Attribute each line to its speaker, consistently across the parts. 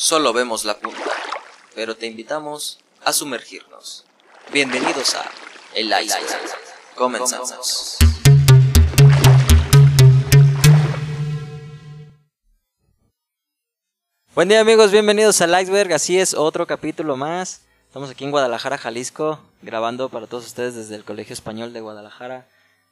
Speaker 1: Solo vemos la punta, pero te invitamos a sumergirnos. Bienvenidos a El Iceberg. Comenzamos. Buen día amigos, bienvenidos al Iceberg. Así es, otro capítulo más. Estamos aquí en Guadalajara, Jalisco, grabando para todos ustedes desde el Colegio Español de Guadalajara.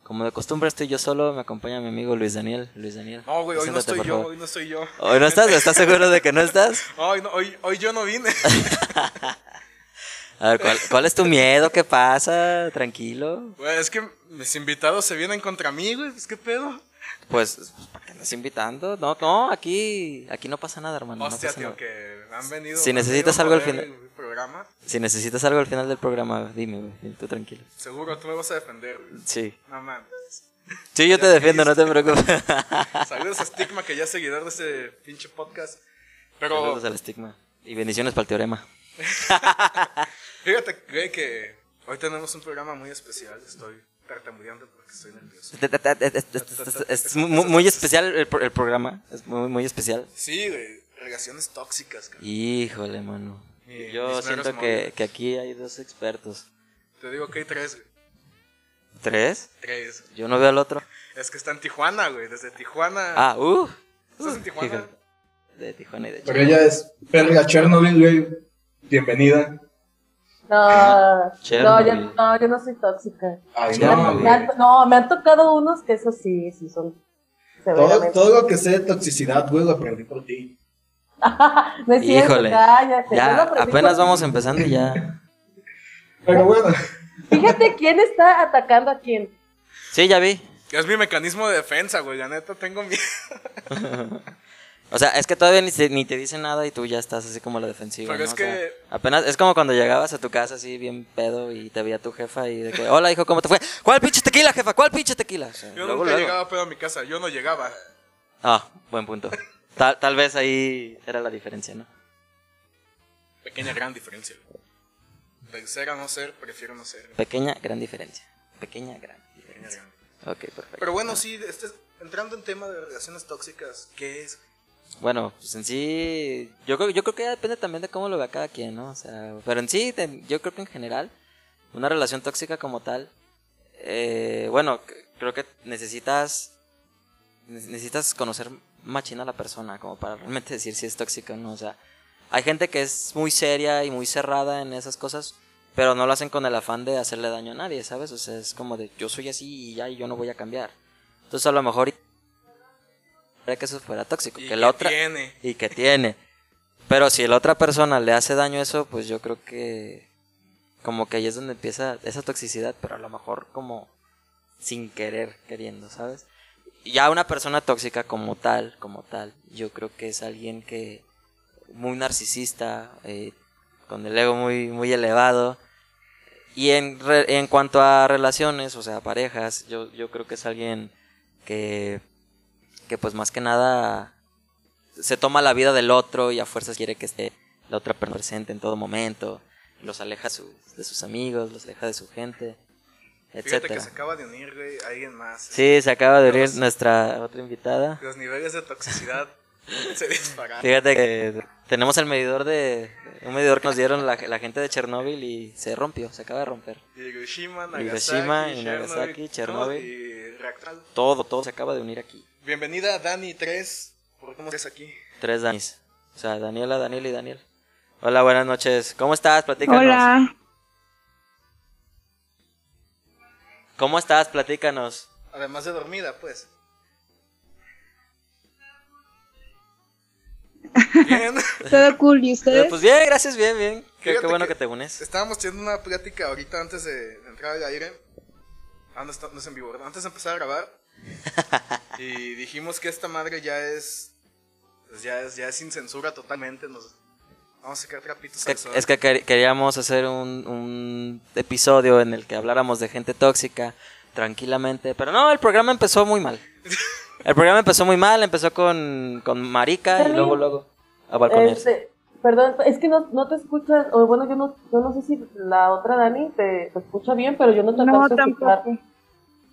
Speaker 1: Como de costumbre estoy yo solo, me acompaña mi amigo Luis Daniel. Luis Daniel.
Speaker 2: No, güey, hoy no estoy yo, hoy no estoy yo.
Speaker 1: ¿Hoy no estás? ¿Estás seguro de que no estás?
Speaker 2: Hoy, no, hoy, hoy yo no vine.
Speaker 1: A ver, ¿cuál, cuál es tu miedo? ¿Qué pasa? Tranquilo.
Speaker 2: Güey, es que mis invitados se vienen contra mí, güey. Pues, ¿Qué pedo?
Speaker 1: Pues, ¿para qué andas invitando? No, no, aquí, aquí no pasa nada, hermano. no
Speaker 2: Hostia,
Speaker 1: pasa
Speaker 2: tío,
Speaker 1: nada.
Speaker 2: que han venido.
Speaker 1: Si necesitas algo al final-
Speaker 2: programa,
Speaker 1: Si necesitas algo al final del programa, dime, güey. Tú tranquilo.
Speaker 2: seguro tú me vas a defender, güey.
Speaker 1: Sí.
Speaker 2: No mames.
Speaker 1: Sí, yo te defiendo, no te preocupes.
Speaker 2: Saludos a Stigma, que ya es seguidor de este pinche podcast. Pero
Speaker 1: Saludos al estigma. Y bendiciones para el teorema.
Speaker 2: fíjate, güey, que hoy tenemos un programa muy especial. Estoy tartamudeando porque estoy nervioso.
Speaker 1: Es muy, muy especial el programa. Es muy, muy especial.
Speaker 2: Sí, güey. Relaciones tóxicas, cara.
Speaker 1: Híjole, mano. Yo siento que, que aquí hay dos expertos.
Speaker 2: Te digo que hay tres, güey.
Speaker 1: ¿Tres?
Speaker 2: Tres.
Speaker 1: Yo no veo al otro.
Speaker 2: Es que está en Tijuana, güey. Desde Tijuana.
Speaker 1: Ah, uh.
Speaker 2: ¿Estás en
Speaker 1: uh,
Speaker 2: Tijuana?
Speaker 1: De Tijuana y de
Speaker 3: Pero ella es Perla Chernobyl, güey. Bienvenida.
Speaker 4: No, no,
Speaker 1: Chernobyl.
Speaker 4: yo, no, yo no soy tóxica.
Speaker 3: Ay, no,
Speaker 4: me han- no, me han tocado unos que eso sí, sí son
Speaker 3: Todo, todo lo que sé de toxicidad, güey, lo aprendí por ti.
Speaker 4: no es cierto,
Speaker 1: Híjole.
Speaker 4: cállate.
Speaker 1: Ya, apenas vamos empezando y ya.
Speaker 3: Pero bueno,
Speaker 4: Fíjate quién está atacando a quién.
Speaker 1: Sí, ya vi.
Speaker 2: Es mi mecanismo de defensa, güey. La neta tengo miedo.
Speaker 1: O sea, es que todavía ni, te- ni te dicen nada y tú ya estás así como la defensiva.
Speaker 2: Pero
Speaker 1: ¿no?
Speaker 2: es
Speaker 1: O sea,
Speaker 2: que-
Speaker 1: apenas, es como cuando llegabas a tu casa así bien pedo y te veía tu jefa y de que, hola hijo, ¿cómo te fue? ¿Cuál pinche tequila, jefa? ¿Cuál pinche tequila? O sea,
Speaker 2: Yo
Speaker 1: luego,
Speaker 2: nunca
Speaker 1: luego.
Speaker 2: llegaba pedo a mi casa. Yo no llegaba.
Speaker 1: Ah, buen punto. Tal, tal vez ahí era la diferencia, ¿no?
Speaker 2: Pequeña gran diferencia. De ser a no ser, prefiero no ser.
Speaker 1: Pequeña, gran diferencia. Pequeña, gran
Speaker 2: Pequeña
Speaker 1: diferencia.
Speaker 2: gran.
Speaker 1: Ok, perfecto.
Speaker 2: Pero bueno, sí, este, entrando en tema de relaciones tóxicas, ¿qué es?
Speaker 1: Bueno, pues en sí, yo creo, yo creo que ya depende también de cómo lo vea cada quien, ¿no? O sea, pero en sí, yo creo que en general, una relación tóxica como tal, eh, bueno, creo que necesitas, ne- necesitas conocer machina la persona como para realmente decir si es tóxica o no. O sea, hay gente que es muy seria y muy cerrada en esas cosas, pero no lo hacen con el afán de hacerle daño a nadie, ¿sabes? O sea, es como de yo soy así y ya y yo no voy a cambiar. Entonces a lo mejor que eso fuera tóxico,
Speaker 2: ¿Y
Speaker 1: que la otra
Speaker 2: tiene?
Speaker 1: y que tiene. Pero si la otra persona le hace daño eso, pues yo creo que como que ahí es donde empieza esa toxicidad, pero a lo mejor como sin querer, queriendo, ¿sabes? Ya una persona tóxica como tal, como tal, yo creo que es alguien que muy narcisista, eh, con el ego muy muy elevado. Y en, re- en cuanto a relaciones, o sea, parejas, yo, yo creo que es alguien que, que pues más que nada se toma la vida del otro y a fuerzas quiere que esté la otra persona presente en todo momento, los aleja su- de sus amigos, los aleja de su gente,
Speaker 2: Fíjate que se acaba de unir, güey, alguien más.
Speaker 1: Sí, se acaba de unir
Speaker 2: Los-
Speaker 1: nuestra otra invitada.
Speaker 2: Los niveles de toxicidad se dispararon.
Speaker 1: Fíjate que tenemos el medidor de un medidor que nos dieron la, la gente de Chernóbil y se rompió, se acaba de romper.
Speaker 2: Hiroshima, Nagasaki,
Speaker 1: Hiroshima y Nagasaki,
Speaker 2: Chernobyl,
Speaker 1: Chernobyl.
Speaker 2: y reactor.
Speaker 1: Todo, todo se acaba de unir aquí.
Speaker 2: Bienvenida Dani 3. ¿Por qué estás aquí?
Speaker 1: Tres Danis. O sea, Daniela, Daniel y Daniel. Hola, buenas noches. ¿Cómo estás? Platícanos.
Speaker 5: Hola,
Speaker 1: ¿Cómo estás? Platícanos.
Speaker 2: Además de dormida, pues. Bien.
Speaker 5: todo cool, ¿y ustedes?
Speaker 1: Pues bien, gracias, bien, bien. Qué, qué bueno
Speaker 2: que-
Speaker 1: que te unes.
Speaker 2: Estábamos teniendo una plática ahorita antes de entrar al aire. Ah, no, está- no es en vivo, ¿verdad? Antes de empezar a grabar. y dijimos que esta madre ya es. Pues ya es, ya es sin censura totalmente. Nos, vamos a sacar trapitos
Speaker 1: Es
Speaker 2: al
Speaker 1: que,
Speaker 2: sol.
Speaker 1: es que quer- queríamos hacer un, un episodio en el que habláramos de gente tóxica tranquilamente. Pero no, el programa empezó muy mal. El programa empezó muy mal, empezó con, con Marica y luego, luego a balconearse.
Speaker 4: Este, perdón, es que no, no te escuchas, o bueno, yo no, yo no sé si la otra Dani te, te escucha bien, pero yo no te
Speaker 5: No,
Speaker 4: alcanzo a escuchar.
Speaker 5: tampoco.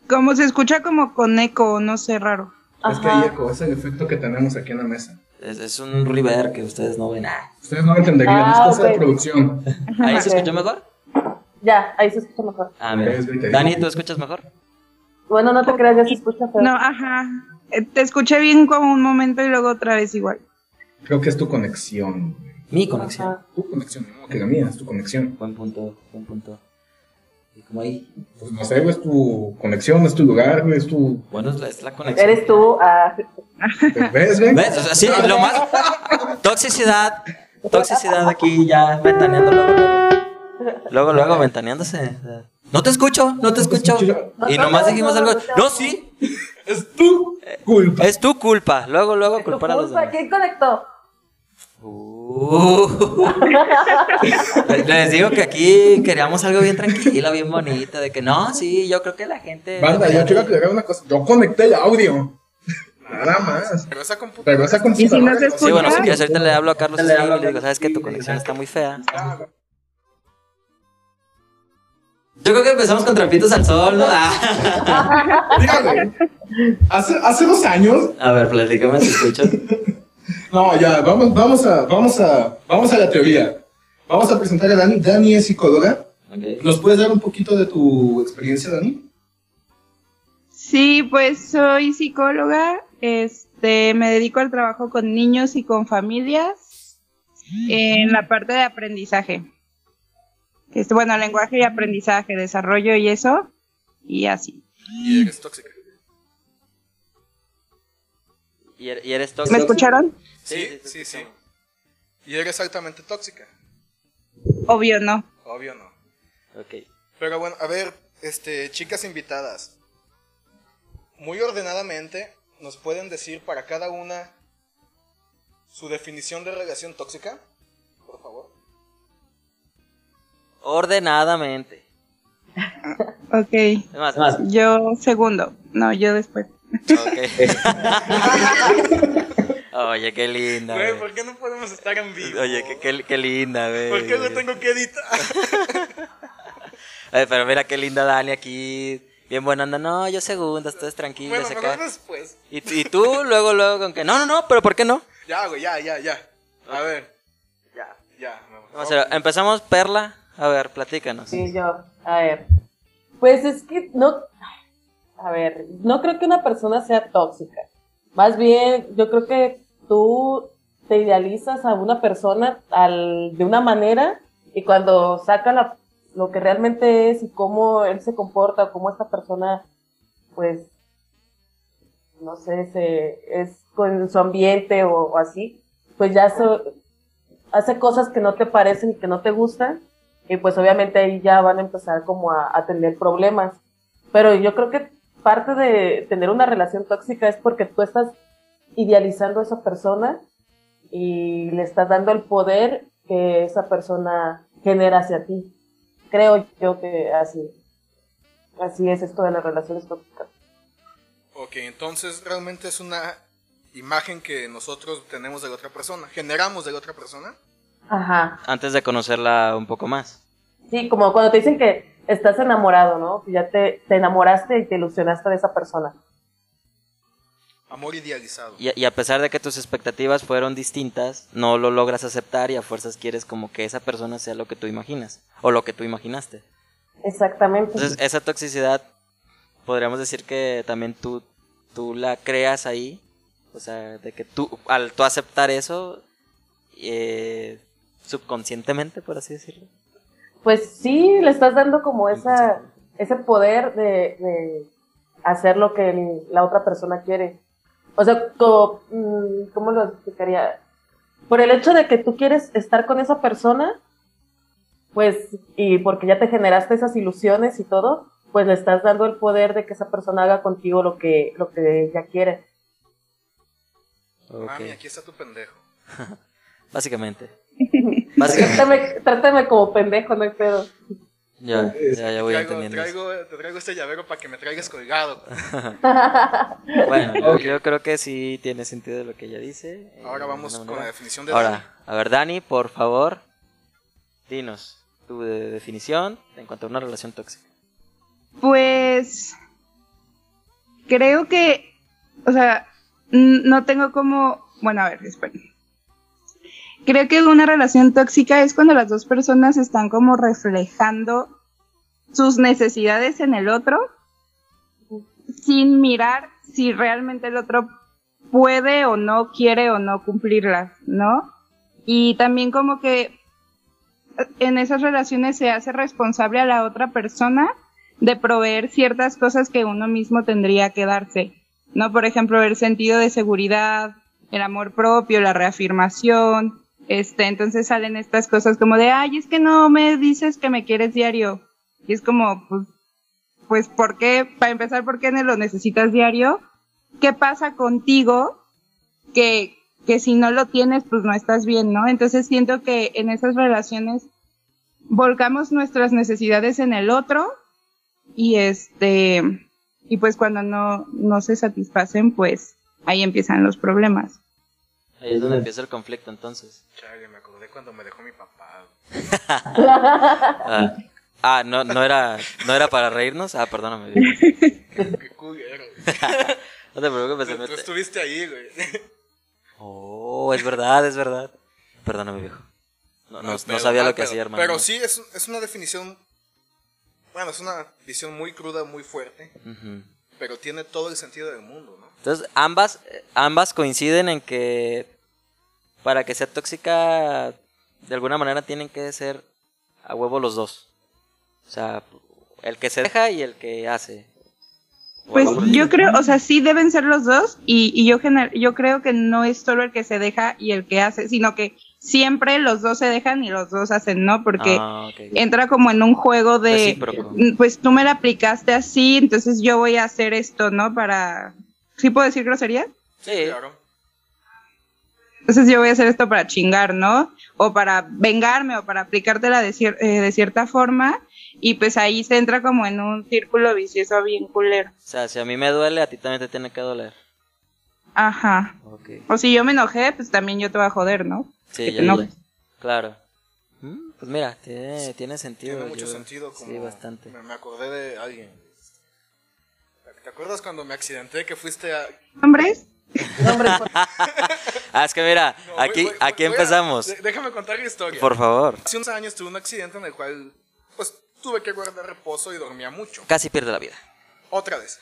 Speaker 5: Como se escucha como con eco, no sé, raro.
Speaker 3: es que hay eco, es el efecto que tenemos aquí en la mesa.
Speaker 1: Es, es un river que ustedes no ven. Ah,
Speaker 3: Ustedes no entenderían,
Speaker 4: Ah,
Speaker 3: es cosa de producción.
Speaker 1: ¿Ahí se escuchó mejor?
Speaker 4: Ya, ahí se escucha mejor.
Speaker 1: Ah, mira. Dani, ¿tú escuchas mejor?
Speaker 4: Bueno, no te creas, ya se escucha feo.
Speaker 5: No, ajá. Eh, Te escuché bien como un momento y luego otra vez igual.
Speaker 3: Creo que es tu conexión.
Speaker 1: Mi conexión.
Speaker 4: Ajá.
Speaker 3: Tu conexión, no que la mía, es tu conexión.
Speaker 1: Buen punto, buen punto. Como ahí.
Speaker 3: Pues no sé, güey, es tu conexión, es tu lugar, güey, es tu...
Speaker 1: Bueno, es la, es la conexión.
Speaker 4: Eres tú. ah,
Speaker 3: ¿Ves, güey?
Speaker 1: ¿Ves? O sea, sí, lo más. Toxicidad. Toxicidad aquí ya ventaneando luego, luego. Luego, luego ventaneándose. No te escucho, no te escucho. Y nomás dijimos algo. No, sí.
Speaker 3: Es tu culpa.
Speaker 1: Es tu culpa. Luego, luego culpar a los
Speaker 4: culpa,
Speaker 1: demás.
Speaker 4: ¿Quién conectó?
Speaker 1: Uh. Les digo que aquí queríamos algo bien tranquilo, bien bonito. De que no, sí, yo creo que la gente.
Speaker 3: Banda, yo quiero aclarar una cosa. Yo conecté el audio. Nada más.
Speaker 2: Pero esa computadora.
Speaker 3: Pero esa
Speaker 5: ¿Y si no
Speaker 3: computadora...
Speaker 5: se
Speaker 1: Sí, bueno, si
Speaker 5: escucha?
Speaker 1: quieres ahorita le hablo a Carlos Slim y le digo, ¿sabes qué? Tu conexión está muy fea. Yo creo que empezamos con trapitos al sol, ¿no? Ah.
Speaker 3: Dígame, hace, hace dos años...
Speaker 1: A ver, platícame si escuchas.
Speaker 3: No, ya, vamos, vamos, a, vamos, a, vamos a la teoría. Vamos a presentar a Dani. Dani es psicóloga. ¿Nos puedes dar un poquito de tu experiencia, Dani?
Speaker 5: Sí, pues soy psicóloga. Este, me dedico al trabajo con niños y con familias en la parte de aprendizaje. Este, bueno, lenguaje y aprendizaje, desarrollo y eso, y así.
Speaker 2: Y eres tóxica.
Speaker 1: ¿Y er- y eres
Speaker 5: ¿Me escucharon?
Speaker 2: Sí, sí, sí. Y eres altamente tóxica.
Speaker 5: Obvio no.
Speaker 2: Obvio no.
Speaker 1: Ok.
Speaker 2: Pero bueno, a ver, este, chicas invitadas. Muy ordenadamente, ¿nos pueden decir para cada una su definición de relación tóxica? Por favor.
Speaker 1: Ordenadamente.
Speaker 5: Ok.
Speaker 1: Más.
Speaker 5: Yo segundo. No, yo después.
Speaker 1: Ok. Oye, qué linda.
Speaker 2: Güey. ¿por qué no podemos estar en vivo?
Speaker 1: Oye, qué, qué, qué linda, güey.
Speaker 2: ¿Por qué lo tengo que editar?
Speaker 1: Oye, pero mira qué linda Dani aquí. Bien buena anda. No, yo segunda, ustedes tranquilos
Speaker 2: bueno,
Speaker 1: acá.
Speaker 2: mejor después.
Speaker 1: Y, y tú luego, luego con que no, no, no, pero ¿por qué no?
Speaker 2: Ya, güey, ya, ya, ya. A ver. Ya, ya.
Speaker 1: Vamos a ver, empezamos Perla. A ver, platícanos.
Speaker 4: Sí, yo. A ver. Pues es que no. A ver, no creo que una persona sea tóxica. Más bien, yo creo que tú te idealizas a una persona al, de una manera y cuando saca la- lo que realmente es y cómo él se comporta, cómo esta persona, pues, no sé, se, es con su ambiente o, o así, pues ya eso hace cosas que no te parecen y que no te gustan y pues obviamente ahí ya van a empezar como a tener problemas. Pero yo creo que parte de tener una relación tóxica es porque tú estás idealizando a esa persona y le estás dando el poder que esa persona genera hacia ti. Creo yo que así, así es esto de las relaciones tóxicas.
Speaker 2: Ok, entonces realmente es una imagen que nosotros tenemos de la otra persona, generamos de la otra persona.
Speaker 4: Ajá.
Speaker 1: Antes de conocerla un poco más.
Speaker 4: Sí, como cuando te dicen que estás enamorado, ¿no? Que ya te, te enamoraste y te ilusionaste de esa persona.
Speaker 2: Amor idealizado.
Speaker 1: Y, y a pesar de que tus expectativas fueron distintas, no lo logras aceptar y a fuerzas quieres como que esa persona sea lo que tú imaginas o lo que tú imaginaste.
Speaker 4: Exactamente.
Speaker 1: Entonces, esa toxicidad, podríamos decir que también tú, tú la creas ahí. O sea, de que tú, al tú aceptar eso, eh, subconscientemente, por así decirlo.
Speaker 4: Pues sí, le estás dando como esa, ese poder de, de hacer lo que el- la otra persona quiere. O sea, como, mm, ¿cómo lo explicaría? Por el hecho de que tú quieres estar con esa persona, pues, y porque ya te generaste esas ilusiones y todo, pues le estás dando el poder de que esa persona haga contigo lo que, lo que ella quiere.
Speaker 2: Mami, aquí está tu pendejo.
Speaker 1: Básicamente.
Speaker 4: Trátame, trátame como pendejo, no hay pedo.
Speaker 1: Ya, ya, ya voy
Speaker 2: Traigo,
Speaker 1: entendiendo.
Speaker 2: traigo, te traigo este llavero para que me traigas colgado.
Speaker 1: Bueno, yo, yo creo que sí tiene sentido lo que ella dice. eh,
Speaker 2: Ahora vamos con la definición de Dani.
Speaker 1: Ahora, a ver, Dani, por favor, dinos tu de- definición en cuanto a una relación tóxica.
Speaker 5: Pues creo que, o sea, no tengo como bueno, a ver, esperen. Creo que una relación tóxica es cuando las dos personas están como reflejando sus necesidades en el otro sin mirar si realmente el otro puede o no quiere o no cumplirlas, ¿no? Y también como que en esas relaciones se hace responsable a la otra persona de proveer ciertas cosas que uno mismo tendría que darse, ¿no? Por ejemplo, el sentido de seguridad, el amor propio, la reafirmación, este, entonces salen estas cosas como de, ay, es que no me dices que me quieres diario. Y es como, pues, pues, ¿por qué? Para empezar, ¿por qué no lo necesitas diario? ¿Qué pasa contigo que, que si no lo tienes, pues no estás bien, ¿no? Entonces siento que en esas relaciones volcamos nuestras necesidades en el otro y este, y pues cuando no, no se satisfacen, pues ahí empiezan los problemas.
Speaker 1: Ahí es donde empieza el conflicto entonces.
Speaker 2: Chale, me acordé cuando me dejó mi papá.
Speaker 1: Ah, ah, no, no era, no era para reírnos. Ah, perdóname. viejo.
Speaker 2: Qué culero.
Speaker 1: No te preocupes, se
Speaker 2: Tú, tú estuviste ahí, güey.
Speaker 1: Oh, es verdad, es verdad. Perdóname, viejo. No, no, no
Speaker 2: Pero,
Speaker 1: sabía lo que
Speaker 2: pero-
Speaker 1: hacía, hermano.
Speaker 2: Pero sí, es, es una definición. Bueno, es una visión muy cruda, muy fuerte. Pero tiene todo el sentido del mundo, ¿no?
Speaker 1: Entonces, ambas, eh, ambas coinciden en que para que sea tóxica, de alguna manera tienen que ser a huevo los dos. O sea, el que se deja y el que hace.
Speaker 5: Pues yo creo, o sea, sí deben ser los dos y, y yo, gener- yo creo que no es solo el que se deja y el que hace, sino que siempre los dos se dejan y los dos hacen, ¿no? Porque
Speaker 1: Ah,
Speaker 5: entra como en un juego de,
Speaker 1: Recíproco.
Speaker 5: mm, pues tú me la aplicaste así, entonces yo voy a hacer esto, ¿no? Para, ¿sí puedo decir grosería?
Speaker 1: Sí,
Speaker 2: Claro.
Speaker 5: Entonces yo voy a hacer esto para chingar, ¿no? O para vengarme o para aplicártela de, cier- eh, de cierta forma y pues ahí se entra como en un círculo vicioso bien culero.
Speaker 1: o sea, si a mí me duele, a ti también te tiene que doler.
Speaker 5: Ajá. O si yo me enojé, pues también yo te voy a joder, ¿no?
Speaker 1: Sí,
Speaker 5: Que
Speaker 1: ya. Claro. Mm, Pues mira, tiene, tiene sentido.
Speaker 2: Tiene mucho
Speaker 1: yo-
Speaker 2: sentido. Como
Speaker 1: Sí, bastante.
Speaker 2: Me, me acordé de alguien. ¿Te acuerdas cuando me accidenté que fuiste a.
Speaker 5: ¿Hombres?
Speaker 4: No, hombre, por-
Speaker 1: Ah, es que mira,
Speaker 2: No, voy-
Speaker 1: aquí,
Speaker 2: voy-
Speaker 1: aquí
Speaker 2: voy a-
Speaker 1: empezamos.
Speaker 2: de- déjame contar la historia.
Speaker 1: Por favor.
Speaker 2: Hace unos años tuve un accidente en el cual, pues, tuve que guardar reposo y dormía mucho.
Speaker 1: Casi pierde la vida.
Speaker 2: Otra vez.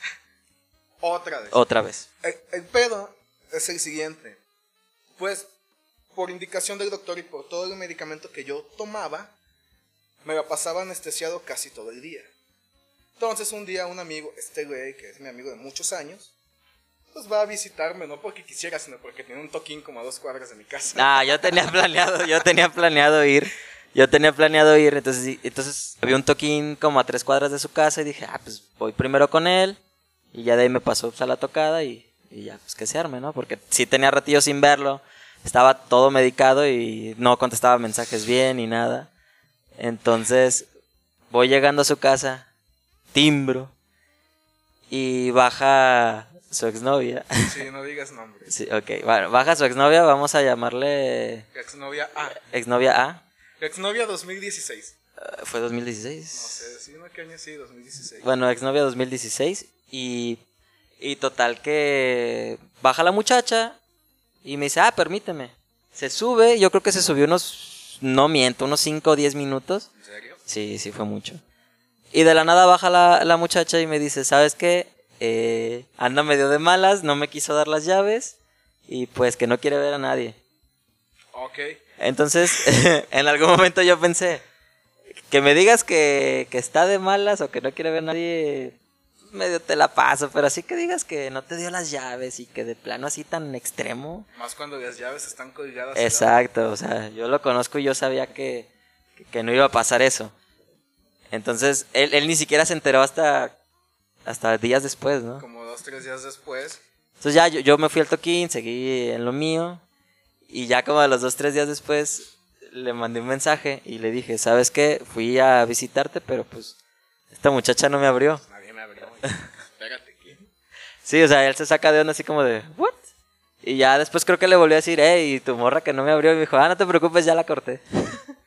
Speaker 2: Otra vez.
Speaker 1: Otra vez.
Speaker 2: El, el pedo es el siguiente. Pues, por indicación del doctor y por todo el medicamento que yo tomaba, me la pasaba anestesiado casi todo el día. Entonces, un día un amigo, este güey, que es mi amigo de muchos años, pues va a visitarme, no porque quisiera, sino porque tiene un toquín como a dos cuadras de mi casa.
Speaker 1: Ah, yo tenía planeado, yo tenía planeado ir. Yo tenía planeado ir, entonces, entonces había un toquín como a tres cuadras de su casa y dije, ah, pues voy primero con él y ya de ahí me pasó pues, a la tocada y, y ya, pues que se arme, ¿no? Porque sí tenía ratillo sin verlo, estaba todo medicado y no contestaba mensajes bien ni nada. Entonces voy llegando a su casa, timbro y baja su exnovia.
Speaker 2: Sí, no digas nombre.
Speaker 1: Sí, ok, bueno, baja su exnovia, vamos a llamarle
Speaker 2: Exnovia A.
Speaker 1: exnovia A.
Speaker 2: Exnovia 2016.
Speaker 1: Eh, Fue 2016.
Speaker 2: No sé, sí, ¿no? ¿Qué año sí? 2016.
Speaker 1: Bueno, exnovia 2016 y, y total que baja la muchacha y me dice, ah, permíteme. Se sube, yo creo que se subió unos, no miento, unos 5 o 10 minutos.
Speaker 2: ¿En serio?
Speaker 1: Sí, sí fue mucho. Y de la nada baja la, la muchacha y me dice, ¿sabes qué? Eh, anda medio de malas, no me quiso dar las llaves y pues que no quiere ver a nadie.
Speaker 2: Ok.
Speaker 1: Entonces, en algún momento yo pensé, que me digas que, que está de malas o que no quiere ver a nadie, medio te la paso, pero así que digas que no te dio las llaves y que de plano así tan extremo.
Speaker 2: Más cuando las llaves están colgadas.
Speaker 1: Exacto, o sea, yo lo conozco y yo sabía que, que, que no iba a pasar eso. Entonces, él, él ni siquiera se enteró hasta, hasta días después, ¿no?
Speaker 2: Como dos, tres días después.
Speaker 1: Entonces ya yo, yo me fui al toquín, seguí en lo mío y ya como a los dos, tres días después le mandé un mensaje y le dije, ¿sabes qué? Fui a visitarte, pero pues esta muchacha no me abrió.
Speaker 2: Nadie me abrió. Espérate, ¿qué?
Speaker 1: Sí, o sea, él se saca de onda así como de, ¿what? Y ya después creo que le volví a decir, hey, tu morra que no me abrió y me dijo, ah, no te preocupes, ya la corté.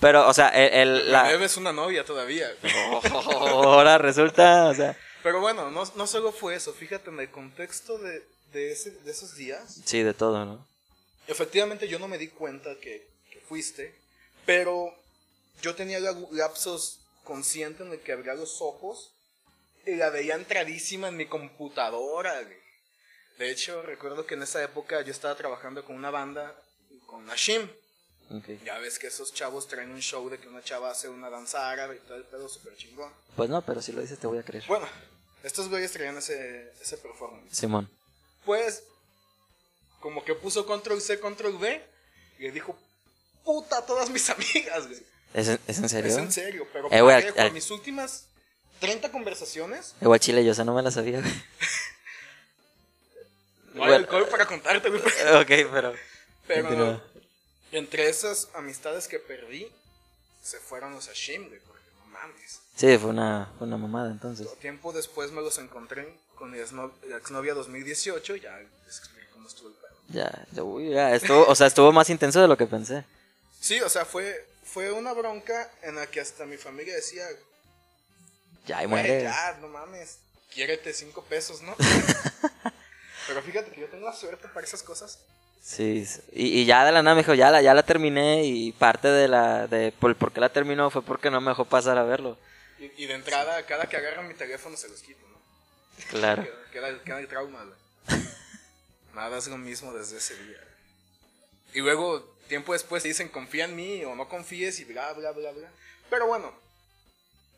Speaker 1: pero, o sea, el, el-
Speaker 2: La una novia todavía.
Speaker 1: ahora resulta, o sea,
Speaker 2: Pero bueno, no, no solo fue eso. Fíjate en el contexto de, de, ese, de esos días,
Speaker 1: Sí, de todo, ¿no?
Speaker 2: efectivamente yo no me di cuenta que, que fuiste, pero yo tenía la- lapsos conscientes en el que abría los ojos y la veía entradísima en mi computadora. güey. De hecho, recuerdo que en esa época yo estaba trabajando con una banda, con Nashim.
Speaker 1: Ok.
Speaker 2: Ya ves que esos chavos traen un show de que una chava hace una danza árabe y todo el pedo súper chingón.
Speaker 1: Pues no, pero si lo dices te voy a creer.
Speaker 2: Bueno, estos güeyes traían ese, ese performance.
Speaker 1: Simón.
Speaker 2: Pues, como que puso control C, control V, y le dijo, puta a todas mis amigas, güey.
Speaker 1: ¿Es en, es en serio?
Speaker 2: Es en serio, pero
Speaker 1: Eh, güey,
Speaker 2: parejo,
Speaker 1: al-
Speaker 2: mis últimas 30 conversaciones,
Speaker 1: Igual Chile, yo esa no me la sabía, güey.
Speaker 2: no hay
Speaker 1: Bueno.
Speaker 2: alcohol para contarte, güey.
Speaker 1: ok, pero...
Speaker 2: Pero
Speaker 1: Continúa.
Speaker 2: Entre esas amistades que perdí, se fueron los Hashim, güey, porque no mames.
Speaker 1: Sí, fue una, fue una mamada entonces.
Speaker 2: Tiempo después me los encontré con mi exno- exnovia 2018, ya les expliqué cómo estuvo el pedo.
Speaker 1: Ya, ya, uy, ya, estuvo, o sea, estuvo más intenso de lo que pensé.
Speaker 2: Sí, o sea, fue, fue una bronca en la que hasta mi familia decía,
Speaker 1: Ya, y muere.
Speaker 2: ya, no mames. Quiérete cinco pesos, ¿no? Pero fíjate que yo tengo la suerte para esas cosas.
Speaker 1: Sí, y, y ya de la nada me dijo, ya la, ya la terminé y parte de la, de por, por qué la terminó fue porque no me dejó pasar a verlo.
Speaker 2: Y, y de entrada, cada que agarran mi teléfono se los quito, ¿no?
Speaker 1: Claro.
Speaker 2: Queda, queda, el trauma, güey. Nada es lo mismo desde ese día. Y luego, tiempo después, te dicen confía en mí o no confíes y bla, bla, bla, bla. Pero bueno,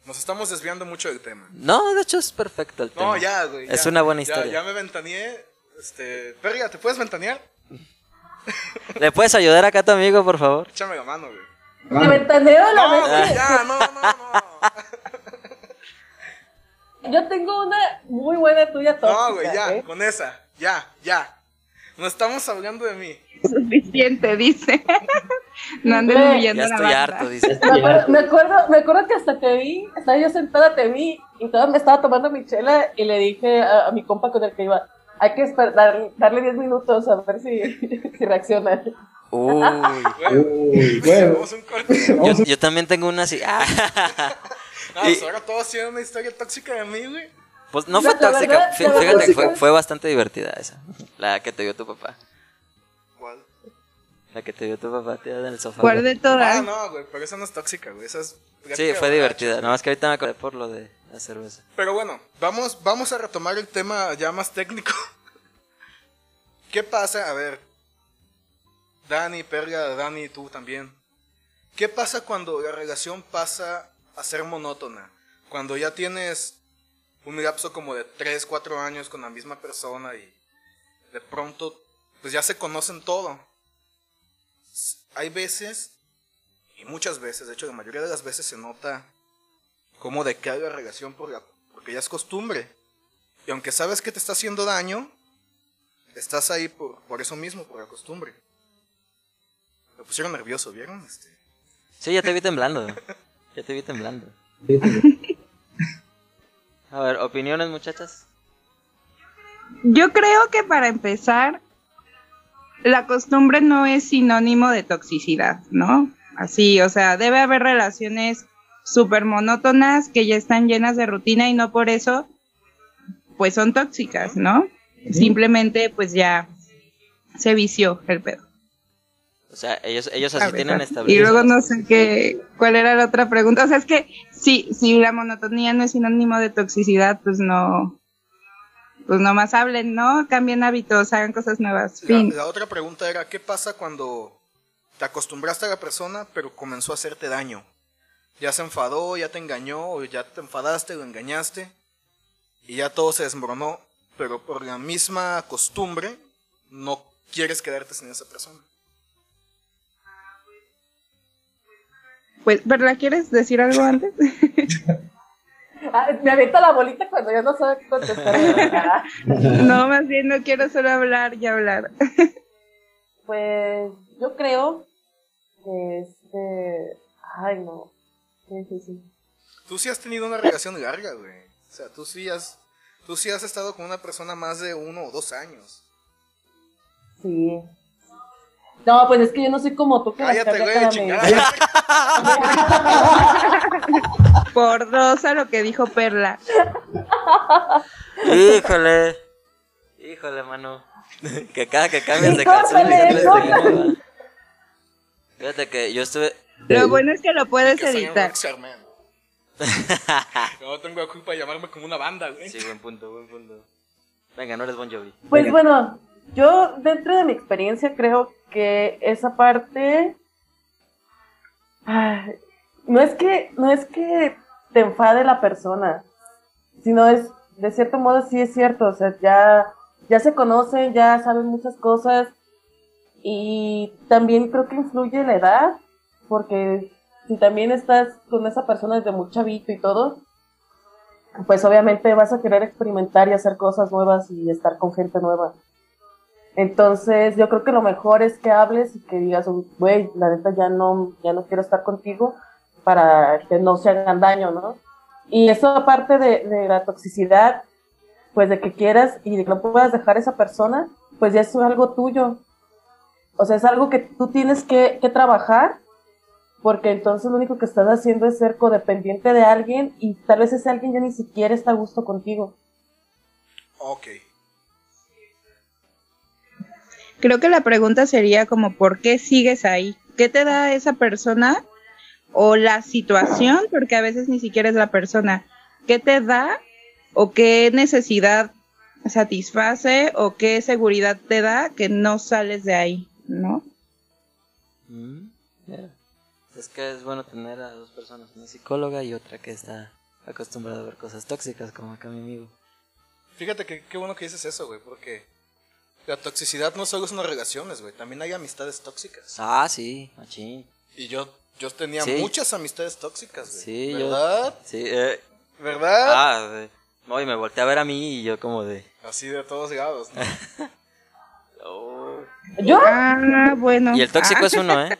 Speaker 2: nos estamos desviando mucho del tema.
Speaker 1: No, de hecho es perfecto el tema.
Speaker 2: No, ya, güey.
Speaker 1: Es
Speaker 2: ya.
Speaker 1: una buena
Speaker 2: Ya-
Speaker 1: historia.
Speaker 2: Ya, me ventaneé. Este, Perga, ¿te puedes ventanear?
Speaker 1: ¿Le puedes ayudar acá a tu amigo, por favor?
Speaker 2: Échame la mano, güey.
Speaker 4: Te ventaneo la
Speaker 2: No,
Speaker 4: vez
Speaker 2: ya, no, no, no.
Speaker 4: Yo tengo una muy buena tuya tóxica.
Speaker 2: No, güey, ya,
Speaker 4: ¿eh?
Speaker 2: con esa. Ya, ya. No estamos hablando de mí.
Speaker 5: Suficiente, dice. no andes humillando la
Speaker 1: estoy harto, dice.
Speaker 4: Me acuerdo, me, acuerdo, me acuerdo que hasta te vi, estaba yo sentada, te vi, y todavía me estaba tomando mi chela, y le dije a, a mi compa con el que iba, hay que esper- dar- darle 10 minutos a ver si, si reacciona.
Speaker 1: Uy.
Speaker 2: Güey,
Speaker 3: Uy, bueno.
Speaker 2: Vamos a un corte.
Speaker 1: Yo, yo también tengo una así. Ah.
Speaker 2: No,
Speaker 1: Y-
Speaker 2: pues ahora todos tienen una historia tóxica de mí, güey.
Speaker 1: Pues no fue tóxica. Fíjate fue, fue bastante divertida esa. La que te dio tu papá.
Speaker 2: ¿Cuál?
Speaker 1: La que te dio tu papá tirada en el sofá.
Speaker 5: ¿Cuál de todas?
Speaker 2: Ah, no, güey, pero esa no es tóxica, güey. Esa es.
Speaker 1: Sí, fue divertida. Nada más que ahorita me acordé por lo de la cerveza.
Speaker 2: Pero bueno, vamos, vamos a retomar el tema ya más técnico. ¿Qué pasa? A ver, Dani, Perga, Dani, tú también. ¿Qué pasa cuando la relación pasa a ser monótona? Cuando ya tienes un lapso como de 3, 4 años con la misma persona y de pronto pues ya se conocen todo. Hay veces, y muchas veces, de hecho la mayoría de las veces se nota cómo decae la relación por la- porque ya es costumbre. Y aunque sabes que te está haciendo daño, estás ahí por, por eso mismo, por la costumbre. Me pusieron nervioso, ¿vieron? Este,
Speaker 1: Sí, ya te vi temblando. Ya te vi temblando. A ver, opiniones, muchachas.
Speaker 5: Yo creo que para empezar, la costumbre no es sinónimo de toxicidad, ¿no? Así, o sea, debe haber relaciones súper monótonas que ya están llenas de rutina y no por eso, pues son tóxicas, ¿no? Simplemente, pues ya se vició el pedo.
Speaker 1: O sea, ellos, ellos así tienen
Speaker 5: Y
Speaker 1: establecido.
Speaker 5: luego no sé qué, cuál era la otra pregunta. O sea, es que si, si la monotonía no es sinónimo de toxicidad, pues no, pues no más hablen, ¿no? Cambien hábitos, hagan cosas nuevas.
Speaker 2: la otra pregunta era, ¿qué pasa cuando te acostumbraste a la persona pero comenzó a hacerte daño? Ya se enfadó, ya te engañó, o ya te enfadaste, lo engañaste, y ya todo se desmoronó, pero por la misma costumbre no quieres quedarte sin esa persona.
Speaker 5: Pues, ¿verdad? ¿Quieres decir algo antes?
Speaker 4: Ah, me avienta la bolita cuando yo no sé qué contestar.
Speaker 5: No, más bien no quiero solo hablar y hablar.
Speaker 4: Pues yo creo que este. Ay, no.
Speaker 2: Tú sí has tenido una relación larga, güey. O sea, tú sí has, tú sí has estado con una persona más de uno o dos años.
Speaker 4: Sí. No, pues es que yo no soy como tú que
Speaker 2: Cállate, güey,
Speaker 4: cada
Speaker 2: chingada.
Speaker 5: Por dos a lo que dijo Perla.
Speaker 1: Híjole. Híjole, mano. que cada que cambias de canción. Fíjate que yo estuve.
Speaker 5: Lo bueno es que lo puedes
Speaker 2: Que
Speaker 5: editar.
Speaker 2: rockstar, man. No tengo culpa de llamarme como una banda, güey.
Speaker 1: Sí, buen punto, buen punto. Venga, no eres Bon Jovi.
Speaker 4: Pues bueno, yo dentro de mi experiencia creo que esa parte ay, no es que no es que te enfade la persona, sino es de cierto modo sí es cierto, o sea, ya ya se conocen, ya saben muchas cosas y también creo que influye la edad, porque si también estás con esa persona desde muy chavito y todo, pues obviamente vas a querer experimentar y hacer cosas nuevas y estar con gente nueva. Entonces, yo creo que lo mejor es que hables y que digas, güey, la neta ya no, ya no quiero estar contigo para que no se hagan daño, ¿no? Y eso aparte de, de la toxicidad, pues de que quieras y de que no puedas dejar a esa persona, pues ya es algo tuyo. O sea, es algo que tú tienes que, que trabajar porque entonces lo único que estás haciendo es ser codependiente de alguien y tal vez ese alguien ya ni siquiera está a gusto contigo.
Speaker 2: Ok.
Speaker 5: Creo que la pregunta sería como, ¿por qué sigues ahí? ¿Qué te da esa persona o la situación? Porque a veces ni siquiera es la persona. ¿Qué te da o qué necesidad satisface o qué seguridad te da que no sales de ahí? ¿No?
Speaker 1: Mm, yeah. Es que es bueno tener a dos personas, una psicóloga y otra que está acostumbrada a ver cosas tóxicas, como acá mi amigo.
Speaker 2: Fíjate que qué bueno que dices eso, güey, porque la toxicidad no solo son las relaciones, güey, también hay amistades tóxicas.
Speaker 1: Ah, sí, machín.
Speaker 2: Y yo, yo tenía
Speaker 1: Sí.
Speaker 2: muchas amistades tóxicas, güey.
Speaker 1: Sí, yo-
Speaker 2: ¿Verdad?
Speaker 1: Sí, eh,
Speaker 2: ¿Verdad?
Speaker 1: ah, no, y me volteé a ver a mí y yo como de...
Speaker 2: Así de todos lados. ¿no?
Speaker 1: oh.
Speaker 4: ¿Yo?
Speaker 5: Ah, bueno.
Speaker 1: Y el tóxico
Speaker 5: Ah,
Speaker 1: es uno, ¿eh?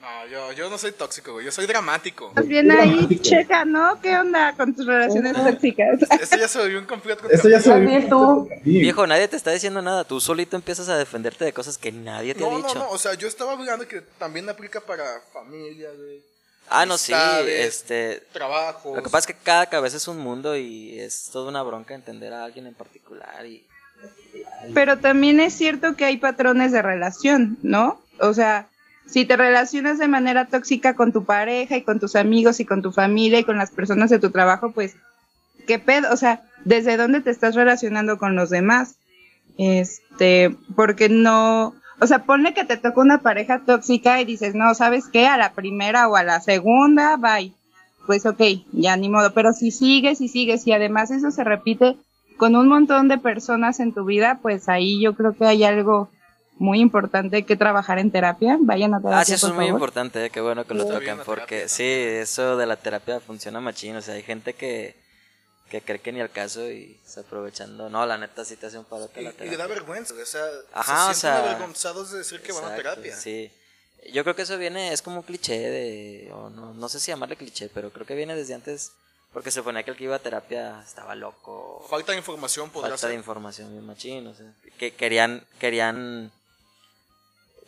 Speaker 2: No, yo, yo no soy tóxico, güey, yo soy dramático.
Speaker 5: Más bien ahí, checa, ¿no? ¿Qué onda con tus relaciones tóxicas?
Speaker 2: Esto ya se volvió un completo
Speaker 3: Esto ya se volvió
Speaker 4: tú.
Speaker 1: Viejo, nadie te está diciendo nada. Tú solito empiezas a defenderte de cosas que nadie te
Speaker 2: No,
Speaker 1: ha
Speaker 2: no,
Speaker 1: dicho.
Speaker 2: no, o sea, yo estaba hablando que también aplica para familia, güey.
Speaker 1: ah, no, sí. Este,
Speaker 2: Trabajos.
Speaker 1: lo que pasa es que cada cabeza es un mundo y es toda una bronca entender a alguien en particular. Y
Speaker 5: Pero también es cierto que hay patrones de relación, ¿no? O sea, si te relacionas de manera tóxica con tu pareja y con tus amigos y con tu familia y con las personas de tu trabajo, pues, ¿qué pedo? O sea, ¿desde dónde te estás relacionando con los demás? Este, porque no, o sea, ponle que te toca una pareja tóxica y dices, no, ¿sabes qué? A la primera o a la segunda, bye. Pues ok, ya ni modo, pero si sigues y sigues y además eso se repite con un montón de personas en tu vida, pues ahí yo creo que hay algo muy importante que trabajar en terapia. Vayan a terapia.
Speaker 1: Ah, sí, eso
Speaker 5: por
Speaker 1: es muy
Speaker 5: favor.
Speaker 1: importante, eh, qué bueno que lo tocan,
Speaker 2: la
Speaker 1: porque
Speaker 2: terapia, ¿no?
Speaker 1: sí, eso de la terapia funciona machín, o sea, hay gente que, que cree que ni al caso y está aprovechando, no, la neta sí te hace un paro
Speaker 2: Y,
Speaker 1: la
Speaker 2: y
Speaker 1: terapia.
Speaker 2: le da vergüenza, o sea,
Speaker 1: Ajá, o
Speaker 2: se sienten
Speaker 1: sea,
Speaker 2: avergonzados de decir que van a
Speaker 1: Exacto,
Speaker 2: terapia.
Speaker 1: Sí, yo creo que eso viene, es como un cliché de, o no, no sé si llamarle cliché, pero creo que viene desde antes, porque se ponía que el que iba a terapia estaba loco,
Speaker 2: Falta de información podrá
Speaker 1: falta de
Speaker 2: ser.
Speaker 1: información bien machín, o sea, que querían, querían,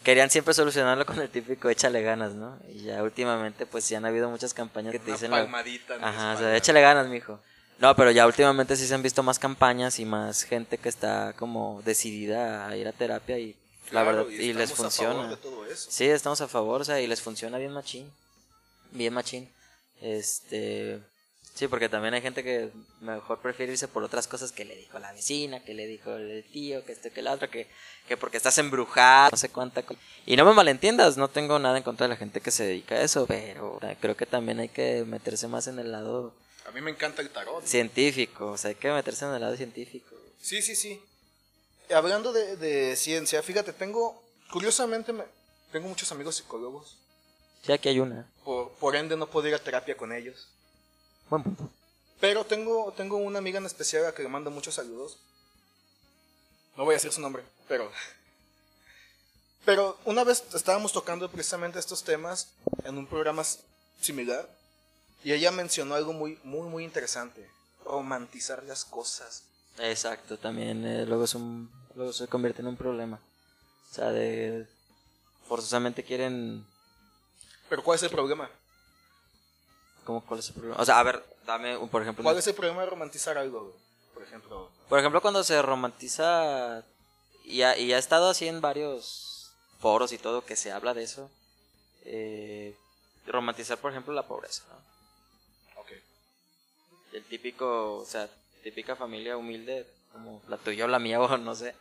Speaker 1: querían siempre solucionarlo con el típico échale ganas, ¿no? Y ya últimamente pues sí han habido muchas campañas que te
Speaker 2: Una
Speaker 1: dicen... lo-
Speaker 2: palmadita. la
Speaker 1: Ajá, o sea, échale ganas, mijo. No, pero ya últimamente sí se han visto más campañas y más gente que está como decidida a ir a terapia y la verdad, y, les
Speaker 2: estamos a favor
Speaker 1: funciona.
Speaker 2: de todo eso.
Speaker 1: Sí, estamos a favor, o sea, y les funciona bien machín. Bien machín. Este. Sí, porque también hay gente que mejor prefiere irse por otras cosas que le dijo la vecina, que le dijo el tío, que esto, que el otro, que, que porque estás embrujado, no sé cuánta cosa. Y no me malentiendas, no tengo nada en contra de la gente que se dedica a eso, pero creo que también hay que meterse más en el lado
Speaker 2: A mí me encanta el tarot.
Speaker 1: científico, o sea, hay que meterse en el lado científico.
Speaker 2: Sí, sí, sí. Hablando de, de ciencia, fíjate, tengo, curiosamente, me- tengo muchos amigos psicólogos.
Speaker 1: Sí, aquí hay una.
Speaker 2: Por, por ende, no puedo ir a terapia con ellos.
Speaker 1: Buen punto.
Speaker 2: Pero tengo, tengo una amiga en especial a la que le mando muchos saludos. No voy a decir su nombre, pero. Pero una vez estábamos tocando precisamente estos temas en un programa similar. Y ella mencionó algo muy, muy, muy interesante. Romantizar las cosas.
Speaker 1: Exacto, también eh, luego, es un, luego se convierte en un problema. O sea, de forzosamente quieren
Speaker 2: Pero ¿cuál es el problema?
Speaker 1: ¿Cómo, ¿Cuál es el problema? O sea, a ver, dame, un, por ejemplo.
Speaker 2: ¿Cuál es el problema de romantizar algo? Por ejemplo,
Speaker 1: Por ejemplo, cuando se romantiza, y ha, y ha estado así en varios foros y todo que se habla de eso, eh, romantizar, por ejemplo, la pobreza, ¿no?
Speaker 2: Ok.
Speaker 1: El típico, o sea, típica familia humilde, como la tuya o la mía, o no sé,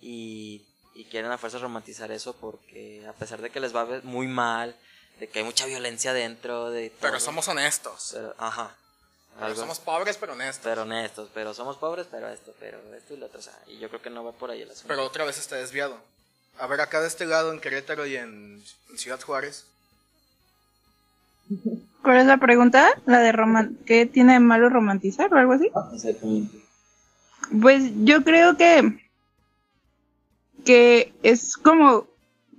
Speaker 1: y, y quieren a fuerza romantizar eso porque a pesar de que les va muy mal, de que hay mucha violencia dentro, de
Speaker 2: Pero somos honestos.
Speaker 1: pero- ajá.
Speaker 2: Pero somos pobres, pero honestos.
Speaker 1: pero honestos, pero somos pobres, pero esto, pero esto y lo otro, o sea, y yo creo que no va por ahí el asunto.
Speaker 2: Pero otra vez está desviado. A ver, acá de este lado, en Querétaro y en en Ciudad Juárez.
Speaker 5: ¿Cuál es la pregunta? ¿La de roman qué tiene de malo romantizar o algo así?
Speaker 3: Exactamente.
Speaker 5: Pues yo creo que que es como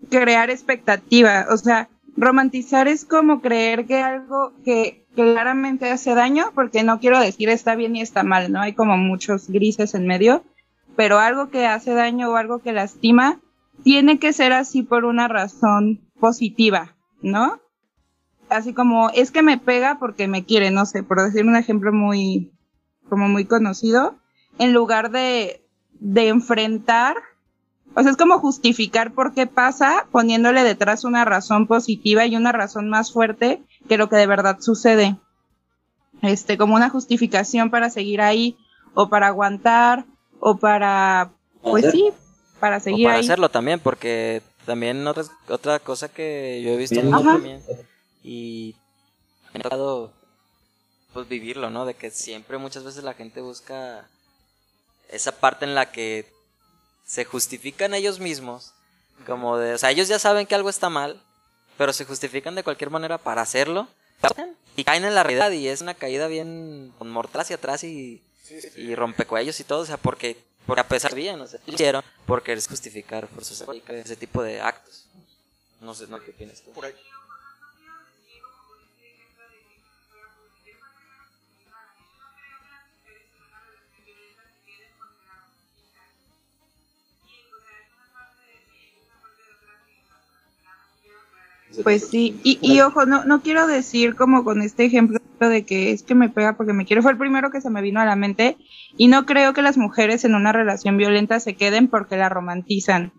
Speaker 5: crear expectativa, o sea, romantizar es como creer que algo que claramente hace daño, porque no quiero decir está bien y está mal, ¿no? Hay como muchos grises en medio, pero algo que hace daño o algo que lastima tiene que ser así por una razón positiva, ¿no? Así como es que me pega porque me quiere, no sé, por decir un ejemplo muy como muy conocido, en lugar de, de enfrentar, o sea, es como justificar por qué pasa poniéndole detrás una razón positiva y una razón más fuerte que lo que de verdad sucede. Este, como una justificación para seguir ahí, o para aguantar, o para, pues
Speaker 3: Hacer.
Speaker 5: sí, para
Speaker 1: o
Speaker 5: seguir
Speaker 1: para
Speaker 5: ahí.
Speaker 1: hacerlo también, porque también otra, otra cosa que yo he visto
Speaker 3: Bien.
Speaker 1: mucho también, y me ha tocado pues vivirlo, ¿no? De que siempre muchas veces la gente busca esa parte en la que se justifican ellos mismos, como de, o sea, ellos ya saben que algo está mal, pero se justifican de cualquier manera para hacerlo, y caen en la realidad y es una caída bien con mortal hacia atrás y, y rompecuellos y todo, o sea, porque, porque a pesar de bien, o sea, lo hicieron por querer justificar por sus ese tipo de actos. No sé, no qué opinas tú.
Speaker 2: Por ahí.
Speaker 5: Pues sí, y, y ojo, no, no quiero decir como con este ejemplo de que es que me pega porque me quiere, fue el primero que se me vino a la mente, y no creo que las mujeres en una relación violenta se queden porque la romantizan.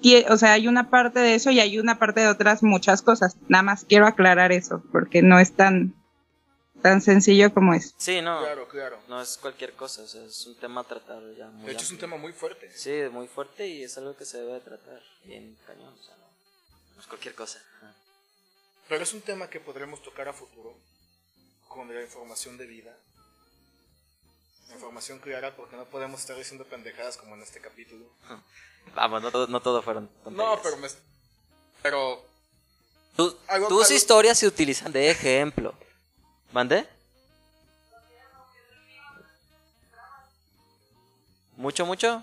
Speaker 5: Y, o sea, hay una parte de eso y hay una parte de otras muchas cosas. Nada más quiero aclarar eso, porque no es tan, tan sencillo como es.
Speaker 1: Sí, no,
Speaker 2: Claro, claro.
Speaker 1: no es cualquier cosa, o sea, es un tema a tratar ya muy
Speaker 2: De hecho, es un tema muy fuerte.
Speaker 1: Sí, muy fuerte y es algo que se debe de tratar bien cañón, o sea, no, no es cualquier cosa. Ajá.
Speaker 2: Pero es un tema que podremos tocar a futuro con la información de vida. La información clara porque no podemos estar diciendo pendejadas como en este capítulo.
Speaker 1: Vamos, no todo, no todo fueron tonterías.
Speaker 2: No, pero me... Pero...
Speaker 1: Tu-
Speaker 2: algo-
Speaker 1: tus
Speaker 2: algo-
Speaker 1: historias se utilizan de ejemplo. ¿Mande? ¿Mucho, mucho?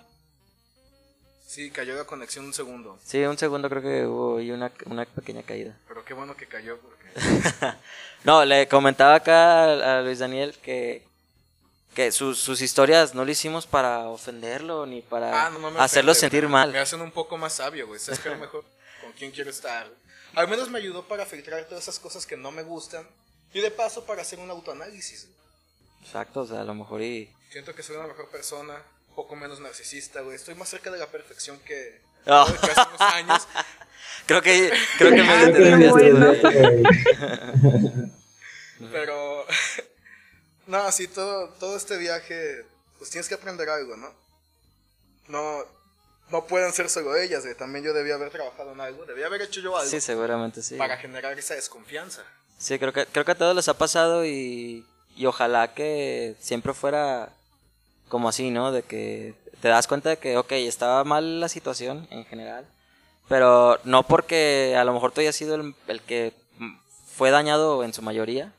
Speaker 2: Sí, cayó la conexión un segundo.
Speaker 1: Sí, un segundo creo que hubo ahí una, una pequeña caída.
Speaker 2: Pero qué bueno que cayó porque...
Speaker 1: No, le comentaba acá a Luis Daniel que, que sus, sus historias no lo hicimos para ofenderlo ni para
Speaker 2: Ah, no, no
Speaker 1: hacerlo
Speaker 2: ofende,
Speaker 1: sentir mal.
Speaker 2: Me hacen un poco más sabio, güey. Sabes que a lo mejor con quién quiero estar. Al menos me ayudó para filtrar todas esas cosas que no me gustan. Y de paso para hacer un autoanálisis. güey.
Speaker 1: Exacto, o sea, a lo mejor y...
Speaker 2: Siento que soy una mejor persona, un poco menos narcisista, güey. Estoy más cerca de la perfección que,
Speaker 1: Oh.
Speaker 2: que hace unos años.
Speaker 1: Creo que, creo que me
Speaker 5: Ah.
Speaker 2: Pero... no, sí, todo, todo este viaje, pues tienes que aprender algo, ¿no? No, no pueden ser solo ellas, güey. También yo debía haber trabajado en algo. Debía haber hecho yo algo
Speaker 1: Sí, seguramente sí.
Speaker 2: para generar esa desconfianza.
Speaker 1: Sí, creo que, creo que a todos les ha pasado y, y ojalá que siempre fuera como así, ¿no? De que te das cuenta de que, ok, estaba mal la situación en general, pero no porque a lo mejor tú hayas sido el, el que fue dañado en su mayoría.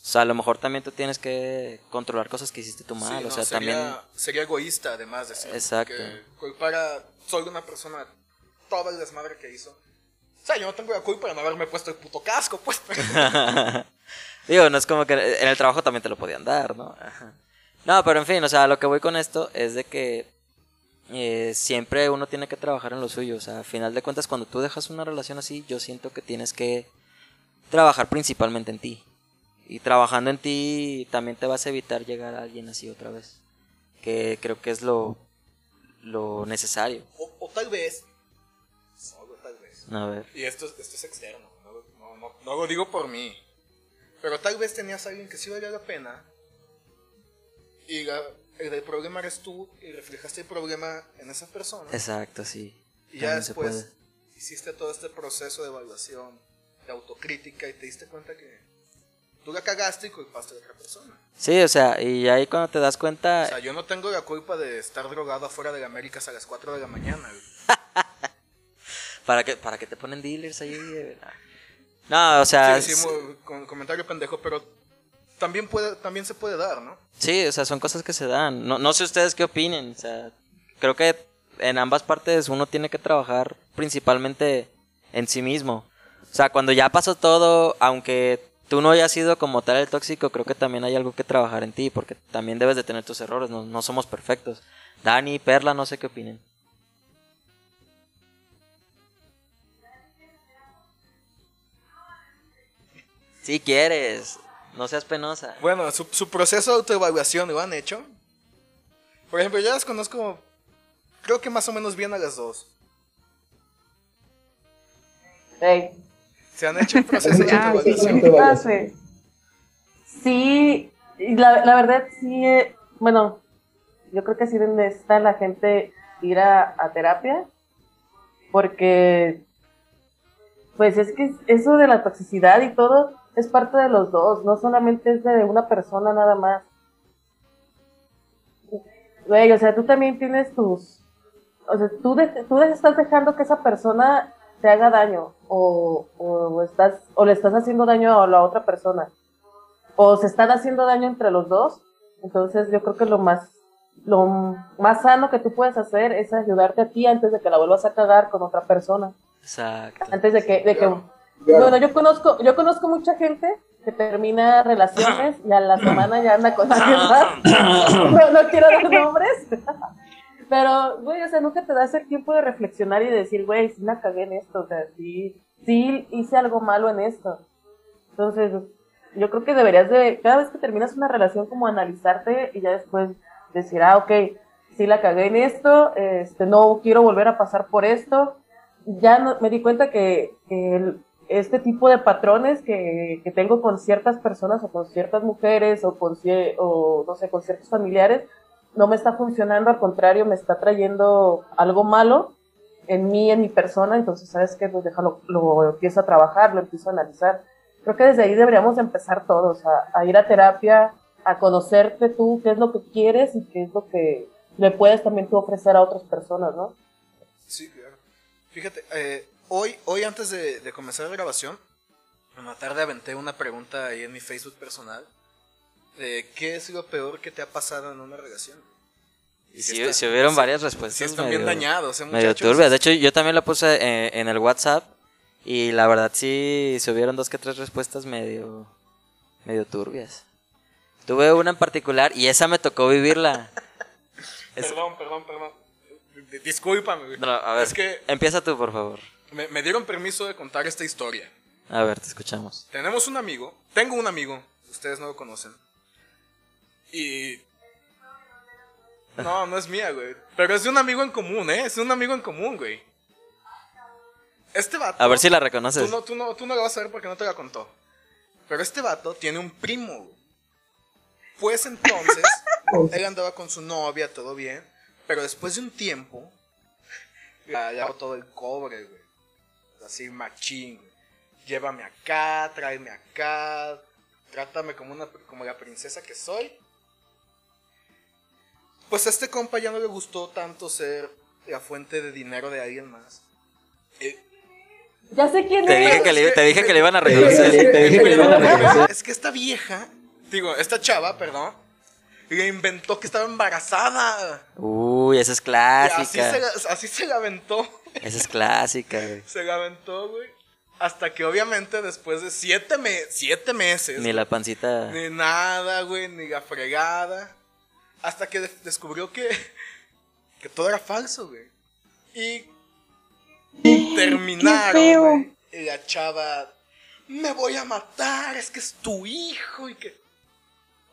Speaker 1: O sea, a lo mejor también tú tienes que controlar cosas que hiciste tú mal.
Speaker 2: Sí,
Speaker 1: o sea,
Speaker 2: sería,
Speaker 1: también...
Speaker 2: sería egoísta, además de ser.
Speaker 1: Exacto.
Speaker 2: Que culpar a solo una persona toda el desmadre que hizo. O sea, yo no tengo la culpa de no haberme puesto el puto casco, pues.
Speaker 1: Digo, no es como que en el trabajo también te lo podían dar, ¿no? Ajá. No, pero en fin, o sea, lo que voy con esto es de que eh, siempre uno tiene que trabajar en lo suyo. O sea, a final de cuentas, cuando tú dejas una relación así, yo siento que tienes que trabajar principalmente en ti. Y trabajando en ti también te vas a evitar llegar a alguien así otra vez. que creo que es lo, lo necesario.
Speaker 2: O, o tal vez, solo tal vez,
Speaker 1: A ver.
Speaker 2: y esto, esto es externo, no, lo- no, no, no lo digo por mí, pero tal vez tenías a alguien que sí valía la pena y la- el del problema eres tú y reflejaste el problema en esa persona
Speaker 1: Exacto, sí.
Speaker 2: y ya después hiciste todo este proceso de evaluación, de autocrítica y te diste cuenta que tú la cagaste y culpaste a otra persona.
Speaker 1: Sí, o sea, y ahí cuando te das cuenta,
Speaker 2: O sea, yo no tengo la culpa de estar drogado afuera de Américas a las 4 de la mañana.
Speaker 1: ¿para qué, para qué te ponen dealers ahí? No, o sea,
Speaker 2: Sí, sí, con comentario pendejo, pero también puede, también se puede dar, ¿no?
Speaker 1: Sí, o sea, son cosas que se dan. No, no sé ustedes qué opinen. O sea, creo que en ambas partes uno tiene que trabajar principalmente en sí mismo. O sea, cuando ya pasó todo, aunque tú no hayas sido como tal el tóxico, creo que también hay algo que trabajar en ti, porque también debes de tener tus errores, no, no somos perfectos. Dani, Perla, no sé qué opinen. Si quieres, no seas penosa.
Speaker 2: Bueno, su, su proceso de autoevaluación lo han hecho. Por ejemplo, yo las conozco, creo que más o menos bien a las dos.
Speaker 4: Ey,
Speaker 2: Se han hecho el proceso de
Speaker 5: Ah, sí,
Speaker 2: autoevaluación.
Speaker 4: Sí. La, la verdad sí, eh, bueno, yo creo que sí necesita la gente ir a, a terapia, porque, pues es que eso de la toxicidad y todo es parte de los dos, no solamente es de una persona nada más. Güey, o sea, tú también tienes tus, o sea, tú, de- tú estás dejando que esa persona te haga daño o, o estás o le estás haciendo daño a la otra persona o se están haciendo daño entre los dos entonces yo creo que lo más lo más sano que tú puedes hacer es ayudarte a ti antes de que la vuelvas a cagar con otra persona
Speaker 1: Exacto.
Speaker 4: antes de que, de que
Speaker 3: Claro.
Speaker 4: bueno yo conozco yo conozco mucha gente que termina relaciones y a la semana ya anda con alguien más. No, no quiero dar nombres. Pero güey o sea nunca te das el tiempo de reflexionar y de decir güey sí la cagué en esto o sea sí sí hice algo malo en esto. Entonces yo creo que deberías de cada vez que terminas una relación como analizarte y ya después decir ah ok sí la cagué en esto este no quiero volver a pasar por esto ya no- me di cuenta que, que el- este tipo de patrones que, que tengo con ciertas personas o con ciertas mujeres o con o no sé con ciertos familiares no me está funcionando al contrario me está trayendo algo malo en mí en mi persona entonces sabes qué pues déjalo lo empiezo a trabajar lo empiezo a analizar. Creo que desde ahí deberíamos empezar todos a, a ir a terapia a conocerte tú qué es lo que quieres y qué es lo que le puedes también tú ofrecer a otras personas no
Speaker 2: Sí, claro. Fíjate, eh, hoy, hoy antes de, de comenzar la grabación, en la tarde aventé una pregunta ahí en mi Facebook personal. de ¿Qué es lo peor que te ha pasado en una relación?
Speaker 1: Y si,
Speaker 2: está-
Speaker 1: si hubieron varias respuestas.
Speaker 2: Sí están bien dañados, ¿eh,
Speaker 1: Medio turbias. De hecho, yo también la puse eh, en el WhatsApp. Y la verdad sí se hubieron dos que tres respuestas medio, medio turbias. Tuve una en particular y esa me tocó vivirla. Es-
Speaker 2: Perdón, perdón, perdón. Discúlpame.
Speaker 1: No, a ver,
Speaker 2: Es que
Speaker 1: empieza tú, por favor.
Speaker 2: Me, me dieron permiso de contar esta historia.
Speaker 1: A ver, te escuchamos.
Speaker 2: Tenemos un amigo, tengo un amigo, ustedes no lo conocen. Y... No, no es mía, güey. Pero es de un amigo en común, ¿eh? Es de un amigo en común, güey. Este vato...
Speaker 1: A ver si la
Speaker 2: Tú
Speaker 1: reconoces.
Speaker 2: no, tú, no, tú no la vas a ver porque no te la contó. Pero este vato tiene un primo, güey. Pues entonces, él andaba con su novia, todo bien. Pero después de un tiempo, ya, ya todo el cobre, güey. Así machín. Llévame acá, tráeme acá, trátame como, una, como la princesa que soy. Pues a este compa ya no le gustó tanto ser la fuente de dinero de alguien más. Eh,
Speaker 4: ya sé quién
Speaker 1: Te
Speaker 4: es
Speaker 1: dije que le, te dije que le iban a
Speaker 3: Te
Speaker 1: reconocer.
Speaker 3: dije que le iban a reconocer.
Speaker 2: Es que esta vieja, digo, esta chava, perdón, le inventó que estaba embarazada.
Speaker 1: Uy, esa es
Speaker 2: Y así se,
Speaker 1: clásica.
Speaker 2: la, así se la aventó.
Speaker 1: Esa es clásica, güey.
Speaker 2: Se la aventó, güey. Hasta que obviamente después de siete, me- siete meses.
Speaker 1: Ni la pancita.
Speaker 2: Ni nada, güey, ni la fregada. Hasta que de- descubrió que, que todo era falso, güey. Y terminaron, güey. Y la chava, me voy a matar, es que es tu hijo y que...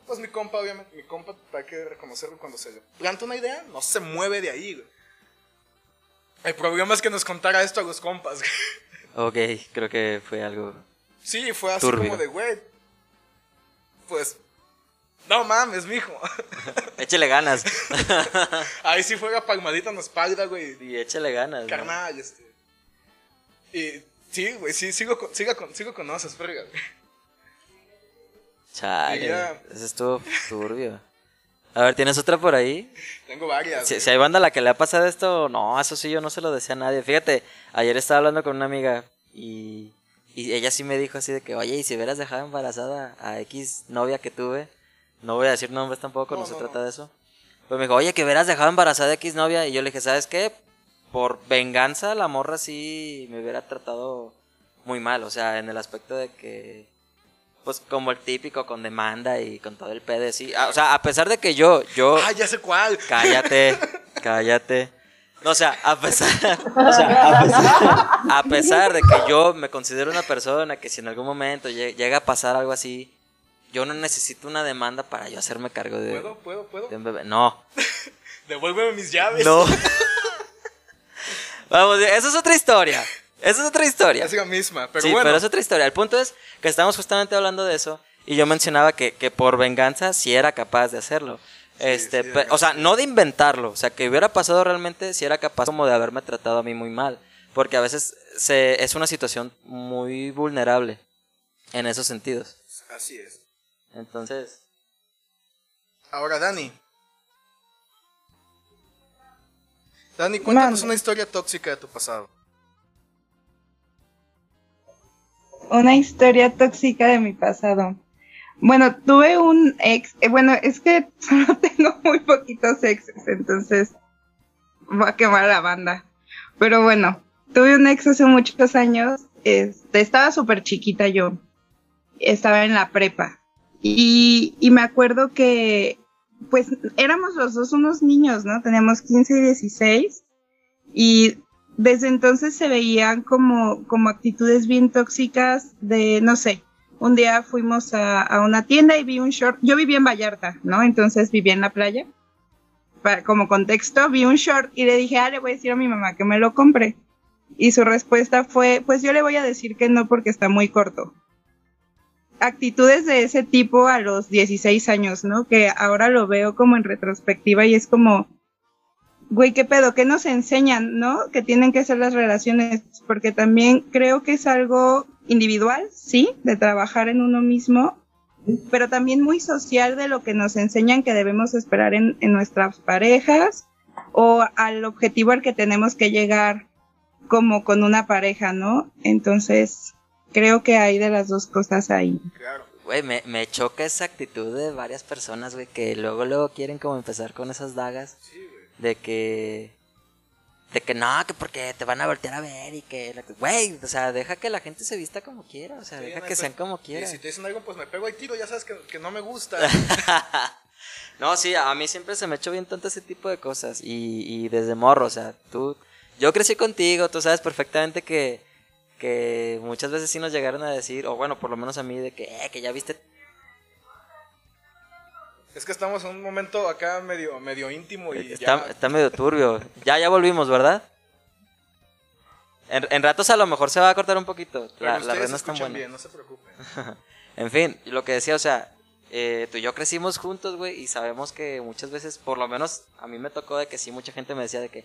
Speaker 2: Pues mi compa, obviamente, mi compa, hay que reconocerlo cuando se le planta una idea, no se mueve de ahí, güey. El problema es que nos contara esto a los compas.
Speaker 1: Ok, creo que fue algo.
Speaker 2: Sí, fue así
Speaker 1: Turbio.
Speaker 2: como de, güey. Pues. No mames, mijo.
Speaker 1: Échele ganas.
Speaker 2: Ahí sí fue la palmadita en la espalda, güey.
Speaker 1: y échele ganas. ¿no?
Speaker 2: Carnal, este. Y sí, güey, sí, sigo, con- sigo, con- sigo conoces, verga, güey.
Speaker 1: Chale. Eso estuvo turbio. A ver, ¿tienes otra por ahí?
Speaker 2: Tengo varias.
Speaker 1: Si, hay banda a la que le ha pasado esto, no, eso sí yo no se lo decía a nadie. Fíjate, ayer estaba hablando con una amiga y, y ella sí me dijo así de que, oye, y si hubieras dejado embarazada a X novia que tuve, no voy a decir nombres tampoco, no,
Speaker 2: No,
Speaker 1: se
Speaker 2: no,
Speaker 1: trata
Speaker 2: no.
Speaker 1: de eso. Pues me dijo, oye, que hubieras dejado embarazada a X novia. Y yo le dije, ¿sabes qué? Por venganza, la morra sí me hubiera tratado muy mal. O sea, en el aspecto de que, pues como el típico, con demanda y con todo el pedo, sí. Ah, O sea, a pesar de que yo, yo...
Speaker 2: Ah, ya sé cuál.
Speaker 1: Cállate, cállate. No, o sea, a pesar, o sea, a pesar, a pesar de que yo me considero una persona que si en algún momento lle- llega a pasar algo así, yo no necesito una demanda para yo hacerme cargo de,
Speaker 2: ¿Puedo? ¿Puedo? ¿Puedo?
Speaker 1: de un bebé. No,
Speaker 2: Devuélveme mis llaves.
Speaker 1: no. Vamos, esa es otra historia. Esa es otra historia.
Speaker 2: Es la misma, pero
Speaker 1: sí,
Speaker 2: bueno.
Speaker 1: pero es otra historia. El punto es que estamos justamente hablando de eso y yo mencionaba que, que por venganza sí era capaz de hacerlo. este,
Speaker 2: sí,
Speaker 1: o sea, no de inventarlo, o sea, que hubiera pasado realmente si era capaz como de haberme tratado a mí muy mal, porque a veces se, es una situación muy vulnerable en esos sentidos.
Speaker 2: Así es.
Speaker 1: Entonces,
Speaker 2: Ahora, Dani. Dani, cuéntanos una historia tóxica de tu pasado.
Speaker 5: Una historia tóxica de mi pasado. Bueno, tuve un ex, eh, bueno, es que solo tengo muy poquitos exes, entonces voy a quemar la banda. Pero bueno, tuve un ex hace muchos años, este, estaba súper chiquita yo, estaba en la prepa. Y, y me acuerdo que, pues, éramos los dos unos niños, ¿no? Teníamos 15 y 16. Y desde entonces se veían como, como actitudes bien tóxicas de, no sé, un día fuimos a, a una tienda y vi un short, yo vivía en Vallarta, ¿no? Entonces vivía en la playa. Para, como contexto, vi un short y le dije, ah, le voy a decir a mi mamá que me lo compre. Y su respuesta fue, pues yo le voy a decir que no porque está muy corto. Actitudes de ese tipo a los 16 años, ¿no? Que ahora lo veo como en retrospectiva y es como, güey, qué pedo, ¿qué nos enseñan, no? Que tienen que ser las relaciones, porque también creo que es algo individual, sí, de trabajar en uno mismo, pero también muy social de lo que nos enseñan que debemos esperar en, en nuestras parejas o al objetivo al que tenemos que llegar como con una pareja, ¿no? Entonces, creo que hay de las dos cosas ahí.
Speaker 2: Claro.
Speaker 1: güey, me, me choca esa actitud de varias personas, güey, que luego, luego quieren como empezar con esas dagas.
Speaker 2: Sí.
Speaker 1: De que de que no, que porque te van a voltear a ver y que güey, o sea, deja que la gente se vista como quiera, o sea,
Speaker 2: Sí,
Speaker 1: deja
Speaker 2: no
Speaker 1: que
Speaker 2: pe-
Speaker 1: sean como
Speaker 2: Y
Speaker 1: quieran.
Speaker 2: si te dicen algo, pues me pego al tiro, ya sabes que, que no me gusta.
Speaker 1: no, sí, a mí siempre se me echó bien tonto ese tipo de cosas y, y desde morro, o sea, tú yo crecí contigo, tú sabes perfectamente que que muchas veces sí nos llegaron a decir, o bueno, por lo menos a mí de que eh, que ya viste
Speaker 2: es que estamos en un momento acá medio, medio íntimo y
Speaker 1: Está,
Speaker 2: ya.
Speaker 1: está medio turbio. Ya, ya volvimos, ¿verdad? En, en ratos a lo mejor se va a cortar un poquito. La, la red no es tan
Speaker 2: escuchan
Speaker 1: buena.
Speaker 2: bien, no se preocupen.
Speaker 1: En fin, lo que decía, o sea, eh, tú y yo crecimos juntos, güey, y sabemos que muchas veces, por lo menos a mí me tocó de que sí, mucha gente me decía de que, "Eh,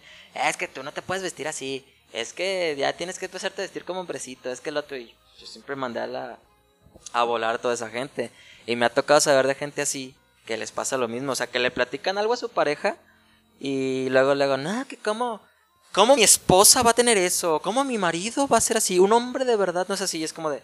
Speaker 1: es que tú no te puedes vestir así, es que ya tienes que empezarte a vestir como hombrecito, es que el otro, y yo siempre mandé a, la, a volar a toda esa gente. Y me ha tocado saber de gente así, que les pasa lo mismo, o sea, que le platican algo a su pareja y luego luego, no, que cómo, cómo mi esposa va a tener eso, cómo mi marido va a ser así, un hombre de verdad no es así, es como de,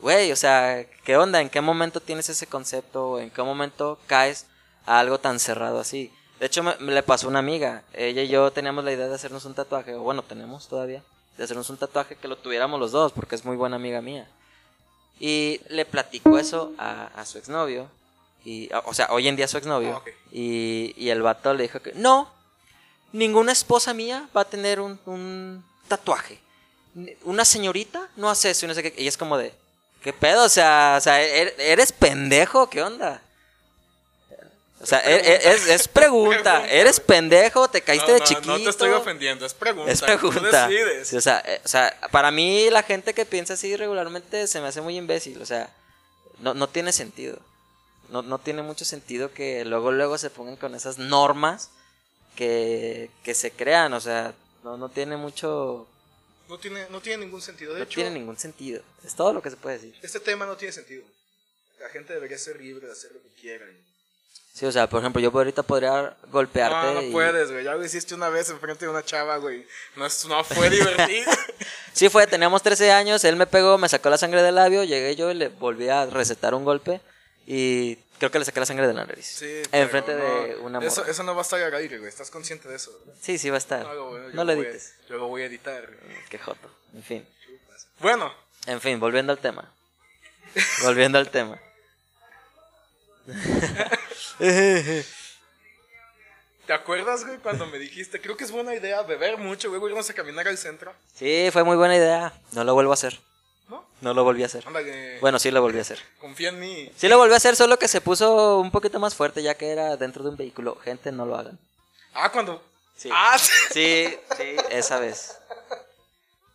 Speaker 1: güey, o sea, ¿qué onda? ¿En qué momento tienes ese concepto? ¿En qué momento caes a algo tan cerrado así? De hecho, me, le pasó una amiga. Ella y yo teníamos la idea de hacernos un tatuaje, o bueno, tenemos todavía, de hacernos un tatuaje que lo tuviéramos los dos, porque es muy buena amiga mía. Y le platicó eso a su exnovio. Y, o sea, hoy en día su exnovio.
Speaker 2: Ah,
Speaker 1: y, y el vato le dijo que no, ninguna esposa mía va a tener un, un tatuaje. Una señorita no hace eso y no sé qué. Y es como de, ¿qué pedo? O sea, o sea, ¿er- ¿eres pendejo? ¿Qué onda? O sea, e- e- es, es pregunta.
Speaker 2: Pregunta.
Speaker 1: ¿Eres pendejo? ¿Te caíste
Speaker 2: No,
Speaker 1: de chiquito?
Speaker 2: No te estoy ofendiendo, es pregunta.
Speaker 1: Es
Speaker 2: Tú
Speaker 1: pregunta.
Speaker 2: decides.
Speaker 1: Sí, o, sea, eh, o sea, para mí la gente que piensa así regularmente se me hace muy imbécil. O sea, no, no tiene sentido. No, no tiene mucho sentido que luego luego se pongan con esas normas que, que se crean. O sea, no, no tiene mucho...
Speaker 2: No tiene, no tiene ningún sentido. De
Speaker 1: No
Speaker 2: hecho,
Speaker 1: tiene ningún sentido. Es todo lo que se puede decir.
Speaker 2: este tema no tiene sentido. La gente debería ser libre de hacer lo que quiera.
Speaker 1: Sí, o sea, por ejemplo, yo ahorita podría golpearte
Speaker 2: No, no
Speaker 1: y-
Speaker 2: puedes, güey. Ya lo hiciste una vez enfrente de una chava, güey. No, es- no fue divertido.
Speaker 1: Sí fue, teníamos 13 años, él me pegó, me sacó la sangre del labio, llegué yo y le volví a recetar un golpe y creo que le saqué la sangre de la nariz.
Speaker 2: Sí,
Speaker 1: Enfrente de una
Speaker 2: eso,
Speaker 1: morra.
Speaker 2: eso no va a estar al aire, güey. ¿Estás consciente de eso?
Speaker 1: Sí, sí va a estar.
Speaker 2: No, lo
Speaker 1: No
Speaker 2: voy a-
Speaker 1: edites.
Speaker 2: Yo lo voy a editar. güey.
Speaker 1: Qué joto. En fin.
Speaker 2: Bueno,
Speaker 1: En fin, volviendo al tema. volviendo al tema.
Speaker 2: ¿te acuerdas, güey, cuando me dijiste, creo que es buena idea beber mucho, güey, irnos a caminar al centro?
Speaker 1: Sí, fue muy buena idea. No lo vuelvo a hacer.
Speaker 2: ¿No?
Speaker 1: No lo volví a hacer. Bueno, sí lo volví a hacer.
Speaker 2: confía en mí.
Speaker 1: Sí lo volví a hacer, solo que se puso un poquito más fuerte ya que era dentro de un vehículo. Gente, no lo hagan.
Speaker 2: Ah, cuando...
Speaker 1: Sí.
Speaker 2: Ah, sí.
Speaker 1: Sí, sí, esa vez.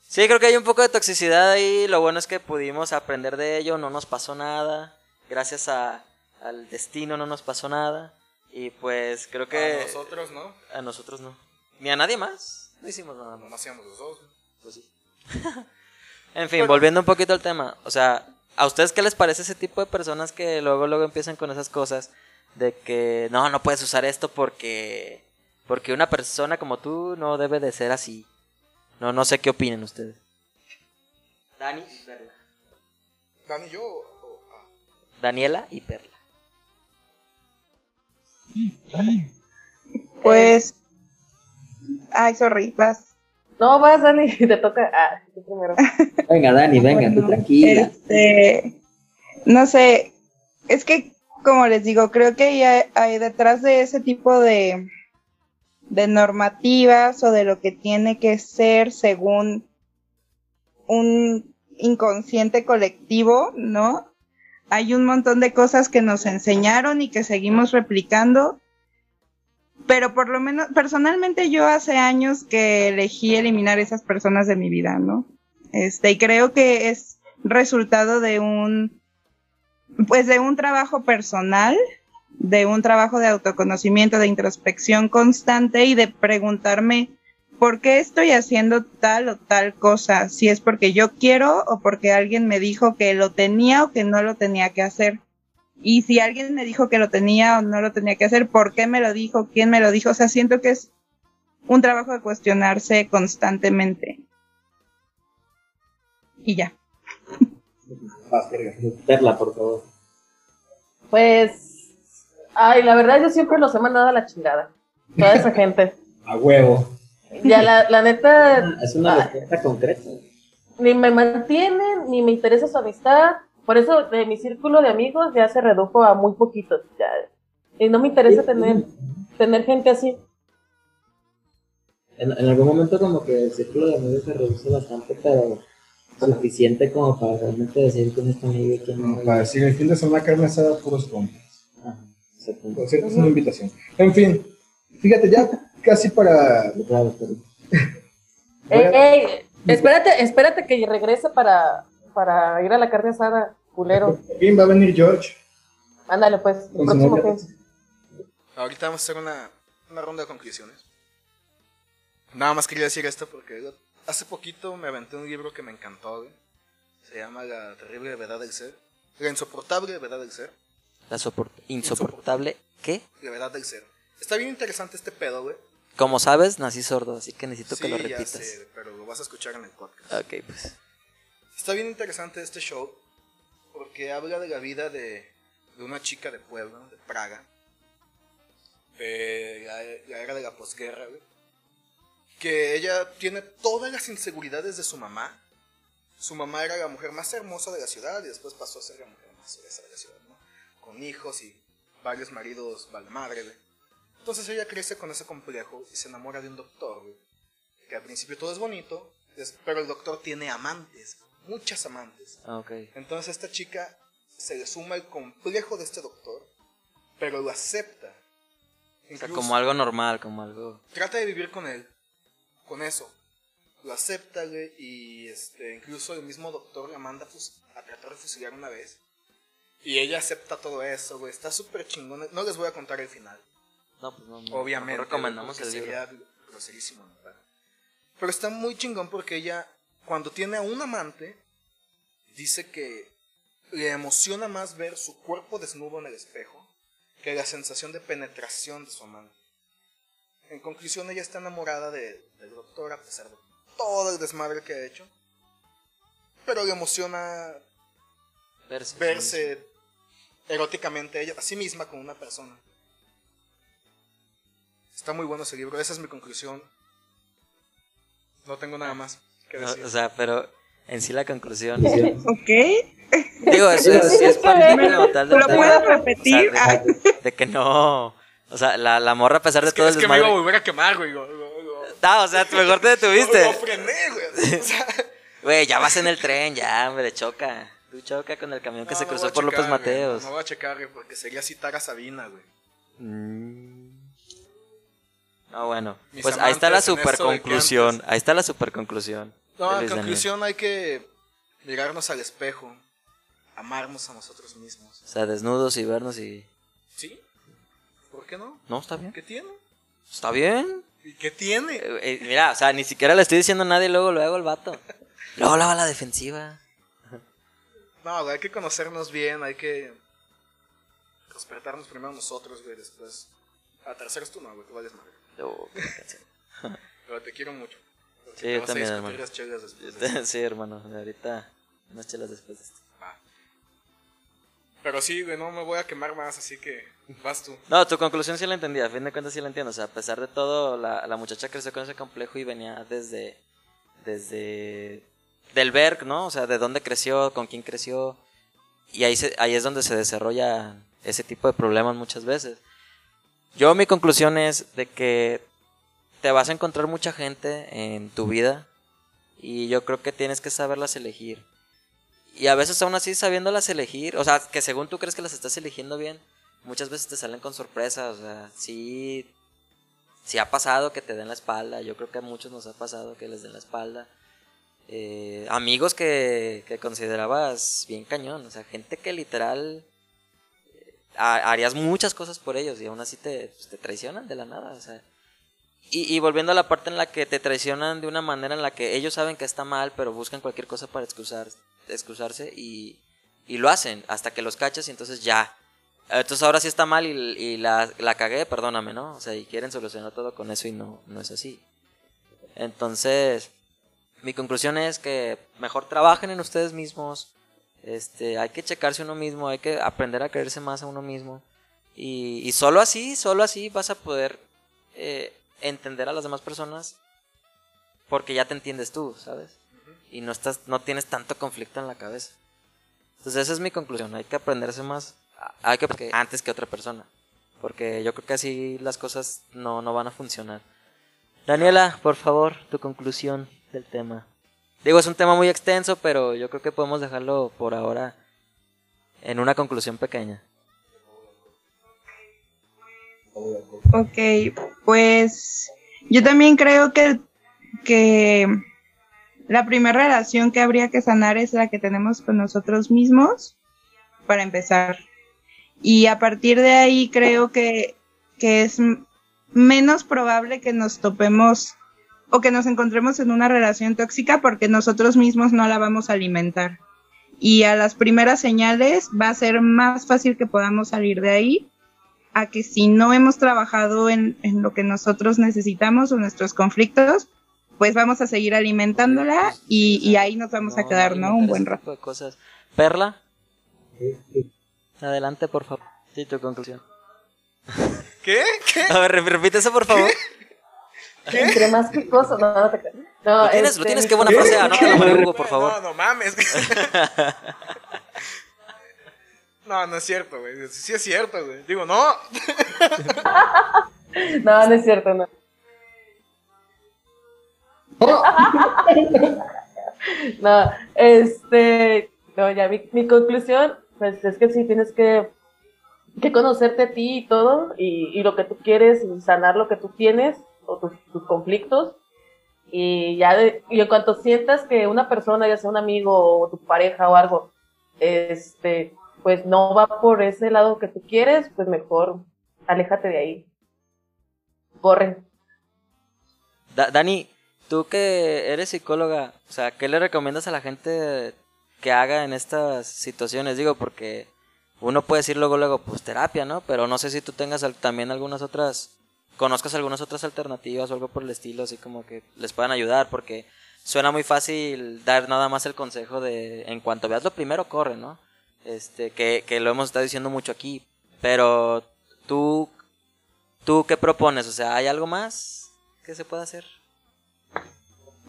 Speaker 1: Sí, creo que hay un poco de toxicidad ahí. Lo bueno es que pudimos aprender de ello. No nos pasó nada. Gracias a, al destino no nos pasó nada. Y pues creo que
Speaker 2: A nosotros, ¿no?
Speaker 1: a nosotros no. Ni a nadie más. No hicimos nada
Speaker 2: No
Speaker 1: más.
Speaker 2: hacíamos los dos.
Speaker 1: Pues sí. en fin, volviendo un poquito al tema. O sea, ¿a ustedes qué les parece ese tipo de personas que luego, luego empiezan con esas cosas? De que no, no puedes usar esto porque. Porque una persona como tú no debe de ser así. No, no sé qué opinen ustedes. Dani y Perla.
Speaker 2: Dani y yo... o- ah.
Speaker 1: Daniela y Perla.
Speaker 5: Pues. Ay, sorry, vas.
Speaker 4: No, vas, Dani, te toca. Ah, tú primero.
Speaker 6: Venga, Dani, venga, tú tranquila.
Speaker 5: Este, no sé, es que, como les digo, creo que hay, hay detrás de ese tipo de, de normativas o de lo que tiene que ser según un inconsciente colectivo, ¿no? Hay un montón de cosas que nos enseñaron y que seguimos replicando. Pero por lo menos, personalmente yo hace años que elegí eliminar esas personas de mi vida, ¿no? Este, y creo que es resultado de un, pues de un trabajo personal, de un trabajo de autoconocimiento, de introspección constante y de preguntarme por qué estoy haciendo tal o tal cosa, si es porque yo quiero o porque alguien me dijo que lo tenía o que no lo tenía que hacer. Y si alguien me dijo que lo tenía o no lo tenía que hacer, ¿por qué me lo dijo? ¿Quién me lo dijo? O sea, siento que es un trabajo de cuestionarse constantemente. Y ya.
Speaker 6: Perla, por favor.
Speaker 4: Pues. Ay, la verdad, yo siempre los he mandado a la chingada. Toda esa gente.
Speaker 6: A huevo.
Speaker 4: Ya, la, la neta.
Speaker 6: Ah, Es una
Speaker 4: ah,
Speaker 6: respuesta concreta.
Speaker 4: ni me mantienen, ni me interesa su amistad. Por eso, de mi círculo de amigos ya se redujo a muy poquitos. Ya. Y no me interesa tener, tener gente así.
Speaker 6: En, en algún momento como que el círculo de amigos se reduce bastante, pero suficiente como para realmente decir quién es tu amigo y quién no.
Speaker 3: Para decir, el fin de semana carne asada, puros compas.
Speaker 6: Ajá.
Speaker 3: Por cierto, es una invitación. En fin, fíjate, ya casi para...
Speaker 4: Ey, ey, espérate, espérate que regrese para, para ir a la carne asada, culero.
Speaker 3: Bien, va a venir George.
Speaker 4: Ándale, pues, el próximo que-
Speaker 2: Ahorita vamos a hacer una, una ronda de conclusiones. Nada más quería decir esto porque hace poquito me aventé un libro que me encantó, güey. Se llama La terrible verdad del ser. La insoportable verdad del ser.
Speaker 1: La sopor- insoportable. ¿Qué?
Speaker 2: La verdad del ser. Está bien interesante este pedo, güey.
Speaker 1: Como sabes, nací sordo, así que necesito que lo
Speaker 2: Sí, ya
Speaker 1: repitas.
Speaker 2: sé, pero lo vas a escuchar en el podcast.
Speaker 1: Ok, pues.
Speaker 2: Está bien interesante este show porque habla de la vida de, de una chica de pueblo, de Praga, de la, la era de la posguerra, güey, que ella tiene todas las inseguridades de su mamá. Su mamá era la mujer más hermosa de la ciudad y después pasó a ser la mujer más fresa de la ciudad, ¿no? Con hijos y varios maridos vale madre, güey. Entonces ella crece con ese complejo y se enamora de un doctor, güey, que al principio todo es bonito, pero el doctor tiene amantes, muchas amantes.
Speaker 1: Ah, Ok.
Speaker 2: Entonces esta chica se le suma el complejo de este doctor, pero lo acepta
Speaker 1: O sea,
Speaker 2: Incluso-
Speaker 1: como algo normal, como algo...
Speaker 2: Trata de vivir con él. Con eso. Lo acepta, güey. Y este, incluso el mismo doctor la manda pues, a tratar de fusilar una vez. Y ella acepta todo eso, güey. Está súper chingón. No les voy a contar el final.
Speaker 1: No, pues no, no.
Speaker 2: Obviamente.
Speaker 1: mejor recomendamos el libro.
Speaker 2: sería groserísimo, ¿no? Pero está muy chingón porque ella, cuando tiene a un amante, dice que le emociona más ver su cuerpo desnudo en el espejo que la sensación de penetración de su amante. En conclusión, ella está enamorada de- del doctor a pesar de todo el desmadre que ha hecho. Pero le emociona
Speaker 1: Verse.
Speaker 2: verse eróticamente ella, a sí misma con una persona. Está muy bueno ese libro, esa es mi conclusión. No tengo nada más que
Speaker 1: No,
Speaker 2: decir.
Speaker 1: o sea, pero en sí la conclusión...
Speaker 5: ¿Ok?
Speaker 1: Digo, eso es, sí es parte
Speaker 5: ¿Lo puedo
Speaker 1: O sea,
Speaker 5: repetir? Ah,
Speaker 1: de, de que no... O sea, la, la morra a pesar de
Speaker 2: es que,
Speaker 1: todo
Speaker 2: es
Speaker 1: el
Speaker 2: que me iba a volver a quemar, güey.
Speaker 1: O sea, mejor te detuviste.
Speaker 2: lo frené, güey. O sea,
Speaker 1: Güey, ya vas en el tren, ya, hombre, choca. Tú choca con el camión que
Speaker 2: no,
Speaker 1: se cruzó por López
Speaker 2: checar, güey,
Speaker 1: Mateos.
Speaker 2: No, no voy a checar, güey, porque sería citar a Sabina, güey.
Speaker 1: Mm. No, bueno.
Speaker 2: Mis
Speaker 1: Pues ahí está la super conclusión. Ahí está la super conclusión.
Speaker 2: No, en conclusión hay que mirarnos al espejo, amarnos a nosotros mismos.
Speaker 1: O sea, desnudos y vernos y.
Speaker 2: ¿Sí? ¿Por qué no?
Speaker 1: No, está bien.
Speaker 2: ¿Qué tiene?
Speaker 1: Está bien.
Speaker 2: ¿Y qué tiene?
Speaker 1: Eh, eh, mira, o sea, ni siquiera le estoy diciendo a nadie, luego luego el vato. Luego la va a la defensiva.
Speaker 2: No, güey, hay que conocernos bien, hay que respetarnos primero nosotros, güey, después. A terceros tú no, güey, tú vayas madre.
Speaker 1: Canción.
Speaker 2: Pero te quiero mucho.
Speaker 1: Sí, yo también, hermano.
Speaker 2: de
Speaker 1: sí, hermano. Ahorita unas chelas después de esto.
Speaker 2: Va. Pero sí, güey, no me voy a quemar más, así que vas tú.
Speaker 1: No, tu conclusión sí la entendí, a fin de cuentas sí la entiendo. O sea, a pesar de todo, la, la muchacha creció con ese complejo y venía desde. desde. del ver, ¿no? O sea, de dónde creció, con quién creció. Y ahí, se, ahí es donde se desarrolla ese tipo de problemas muchas veces. Yo, mi conclusión es de que te vas a encontrar mucha gente en tu vida y yo creo que tienes que saberlas elegir. Y a veces aún así sabiéndolas elegir, o sea, que según tú crees que las estás eligiendo bien, muchas veces te salen con sorpresas, o sea, sí, sí ha pasado que te den la espalda, yo creo que a muchos nos ha pasado que les den la espalda. Eh, amigos que, que considerabas bien cañón, o sea, gente que literal eh, ha- harías muchas cosas por ellos y aún así te, pues, te traicionan de la nada, o sea. Y, volviendo a la parte en la que te traicionan de una manera en la que ellos saben que está mal, pero buscan cualquier cosa para excusar, excusarse y, y lo hacen hasta que los cachas y entonces ya. Entonces ahora sí está mal y, y la, la cagué, perdóname, ¿no? O sea, y quieren solucionar todo con eso y no, no es así. Entonces, mi conclusión es que mejor trabajen en ustedes mismos. Este, hay que checarse uno mismo, hay que aprender a quererse más a uno mismo. Y, y solo así, solo así vas a poder eh, entender a las demás personas porque ya te entiendes tú, ¿sabes? Y no estás, no tienes tanto conflicto en la cabeza. Entonces esa es mi conclusión, hay que aprenderse más, hay que porque antes que otra persona, porque yo creo que así las cosas no, no van a funcionar. Daniela, por favor, tu conclusión del tema. Digo, es un tema muy extenso, pero yo creo que podemos dejarlo por ahora en una conclusión pequeña.
Speaker 5: Ok, pues yo también creo que, que la primera relación que habría que sanar es la que tenemos con nosotros mismos, para empezar. Y a partir de ahí creo que, que es menos probable que nos topemos o que nos encontremos en una relación tóxica porque nosotros mismos no la vamos a alimentar. Y a las primeras señales va a ser más fácil que podamos salir de ahí a que si no hemos trabajado en, en lo que nosotros necesitamos o nuestros conflictos, pues vamos a seguir alimentándola y, y ahí nos vamos a quedar, ¿no? Un buen rato.
Speaker 1: de cosas. Perla, adelante, por favor. Sí, tu conclusión.
Speaker 2: ¿Qué? ¿Qué?
Speaker 1: A ver, rep- repite eso, por favor.
Speaker 4: Entre más picoso, no, no te. No,
Speaker 1: Lo tienes,
Speaker 4: este,
Speaker 1: lo tienes, qué buena frase. Anótala, María Hugo, por favor.
Speaker 2: No, no mames. no, no es cierto, güey. Sí es cierto, güey. Digo, no.
Speaker 4: No, no es cierto, no. No, este, no, ya mi, mi conclusión, pues es que sí tienes que que conocerte a ti y todo, y, y lo que tú quieres, y sanar lo que tú tienes, o tus, tus conflictos. Y ya, de- y en cuanto sientas que una persona, ya sea un amigo o tu pareja o algo, este, pues no va por ese lado que tú quieres, pues mejor aléjate de ahí. Corre.
Speaker 1: Da- Dani, tú que eres psicóloga, o sea, ¿qué le recomiendas a la gente que haga en estas situaciones? Digo, porque uno puede decir luego, luego, pues terapia, ¿no? Pero no sé si tú tengas también algunas otras, conozcas algunas otras alternativas o algo por el estilo, así como que les puedan ayudar, porque suena muy fácil dar nada más el consejo de, en cuanto veas lo primero, corre, ¿no? Este, que, que lo hemos estado diciendo mucho aquí, pero tú, tú qué propones, o sea, ¿hay algo más que se pueda hacer?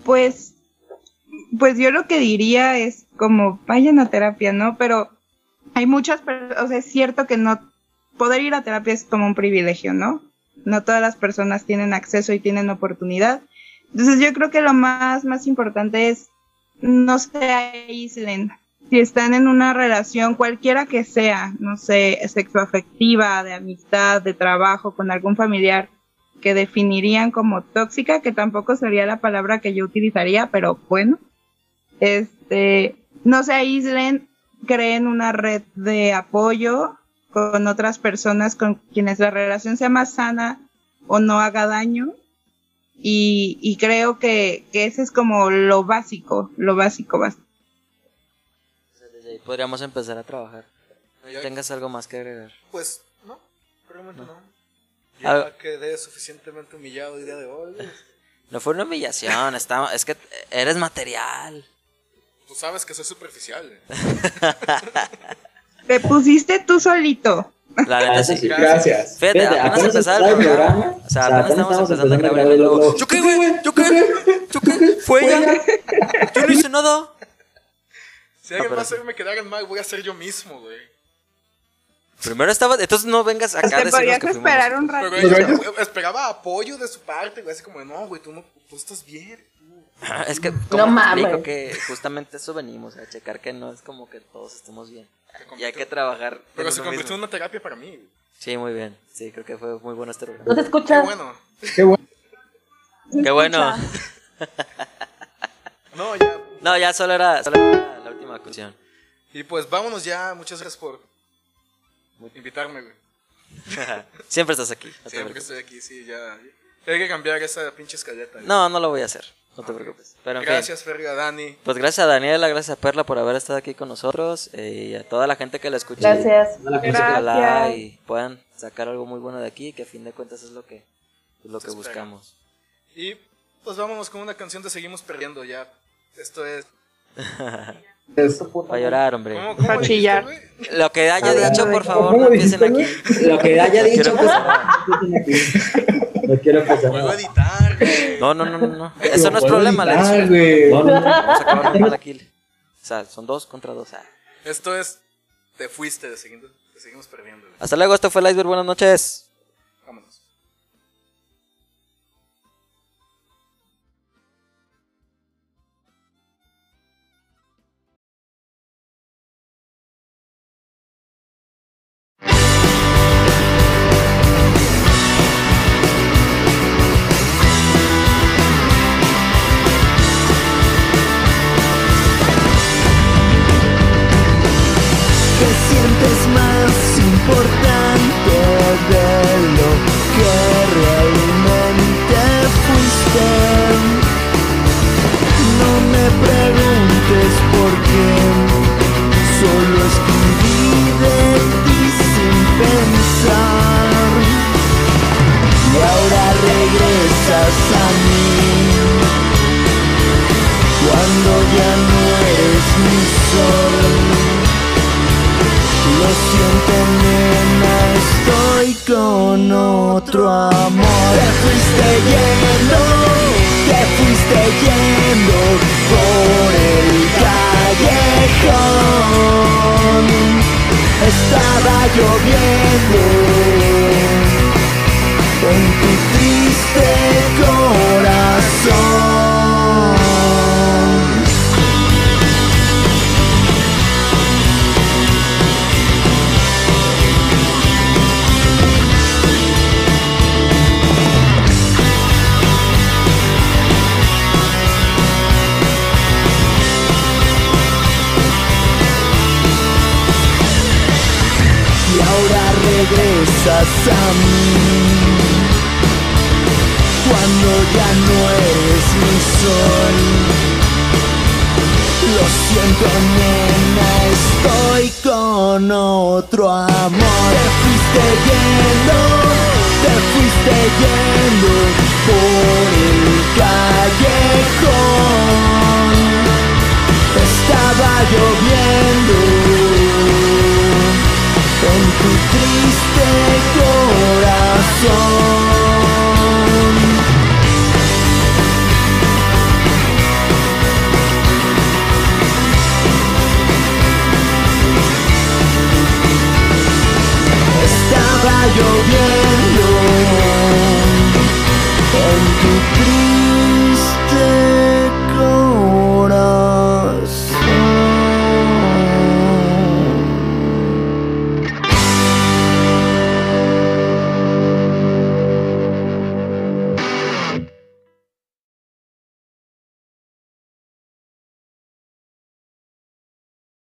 Speaker 5: Pues, pues yo lo que diría es como vayan a terapia, ¿no? Pero hay muchas o sea, es cierto que no, poder ir a terapia es como un privilegio, ¿no? No todas las personas tienen acceso y tienen oportunidad. Entonces yo creo que lo más, más importante es no se aíslen. Si están en una relación, cualquiera que sea, no sé, sexoafectiva, de amistad, de trabajo, con algún familiar, que definirían como tóxica, que tampoco sería la palabra que yo utilizaría, pero bueno, este, no se aíslen, creen una red de apoyo con otras personas con quienes la relación sea más sana o no haga daño. Y, y creo que, que ese es como lo básico, lo básico, básico.
Speaker 1: Podríamos empezar a trabajar.
Speaker 2: Ya-
Speaker 1: ¿Tengas algo más que agregar?
Speaker 2: Pues, no, realmente no.
Speaker 1: Ah.
Speaker 2: Ya quedé suficientemente humillado el día de hoy.
Speaker 1: No fue una humillación, está, es que eres material.
Speaker 2: Tú sabes que soy superficial. eh.
Speaker 5: Te pusiste tú solito.
Speaker 1: La neta sí.
Speaker 6: sí.
Speaker 3: Gracias.
Speaker 1: Fíjate,
Speaker 6: Fíjate,
Speaker 1: apenas
Speaker 6: apenas
Speaker 1: empezaba el
Speaker 6: el
Speaker 1: programa.
Speaker 6: programa,
Speaker 1: O sea, apenas estamos empezando a grabar luego.
Speaker 6: luego.
Speaker 1: ¿Yo qué, güey? ¿Yo qué? ¿Yo qué? ¿Fue ella? Yo no hice nada.
Speaker 2: Si alguien
Speaker 1: pero
Speaker 2: va a
Speaker 1: sí.
Speaker 2: hacerme quedar en mal, voy a ser yo mismo, güey.
Speaker 1: Primero estaba. Entonces no vengas acá a
Speaker 5: Te
Speaker 1: decirnos
Speaker 5: podrías
Speaker 1: que fuimos
Speaker 5: esperar un
Speaker 2: Pero,
Speaker 3: Pues,
Speaker 2: yo esperaba apoyo de su parte, güey. Así como, de, no, güey, tú, no, tú estás bien. tú".
Speaker 1: nosotros. Es que,
Speaker 4: No
Speaker 1: como te
Speaker 4: mames.
Speaker 1: explico que justamente eso venimos, a checar que no es como que todos estemos bien. Y hay que trabajar.
Speaker 2: Pero se convirtió en una terapia para mí. güey.
Speaker 1: Sí, muy bien. Sí, creo que fue muy bueno este
Speaker 4: No
Speaker 1: programa.
Speaker 4: se
Speaker 2: Qué
Speaker 4: escucha.
Speaker 2: bueno.
Speaker 3: Qué bueno.
Speaker 1: Qué bueno.
Speaker 2: No, ya.
Speaker 1: No, ya solo era, solo era la última cuestión.
Speaker 2: Y pues vámonos ya. Muchas gracias por invitarme, güey.
Speaker 1: Siempre estás aquí. no
Speaker 2: Siempre estoy aquí, sí, ya. Hay que cambiar esa pinche escaleta. güey.
Speaker 1: No, no lo voy a hacer. No te preocupes. Pero en fin.
Speaker 2: Gracias, Ferga, Dani.
Speaker 1: Pues gracias a Daniela, gracias a Perla por haber estado aquí con nosotros eh, y a toda la gente que la escucha.
Speaker 4: Gracias.
Speaker 1: Ojalá
Speaker 5: Gracias.
Speaker 1: y puedan sacar algo muy bueno de aquí, que a fin de cuentas es lo que, es lo
Speaker 2: Se
Speaker 1: que
Speaker 2: espera.
Speaker 1: buscamos.
Speaker 2: Y pues vámonos con una canción de Seguimos Perdiendo ya. Esto es.
Speaker 3: Eso.
Speaker 1: Para llorar, hombre.
Speaker 2: ¿Cómo, cómo dijiste,
Speaker 5: chillar.
Speaker 2: güey?
Speaker 1: Lo que haya
Speaker 6: A ver,
Speaker 1: dicho, por favor,
Speaker 3: ¿cómo
Speaker 1: no empiecen
Speaker 3: dijiste,
Speaker 1: aquí.
Speaker 6: Lo que haya dicho,
Speaker 1: Quiero
Speaker 6: pues,
Speaker 1: empezar.
Speaker 6: empiecen aquí. No quiero empezar.
Speaker 2: Puedo editar, güey.
Speaker 1: No, no, no, no. no. Eso no es problema,
Speaker 3: editar,
Speaker 1: Alex.
Speaker 6: No, no, no.
Speaker 1: Vamos a acabar mal aquí. O sea, son dos contra dos. ah.
Speaker 2: Esto es. Te fuiste de Seguimos, de seguimos Perdiendo. güey.
Speaker 1: Hasta luego, esto fue el Iceberg. Buenas noches.
Speaker 7: Con otro amor. Te fuiste yendo, te fuiste yendo por el callejón. Estaba lloviendo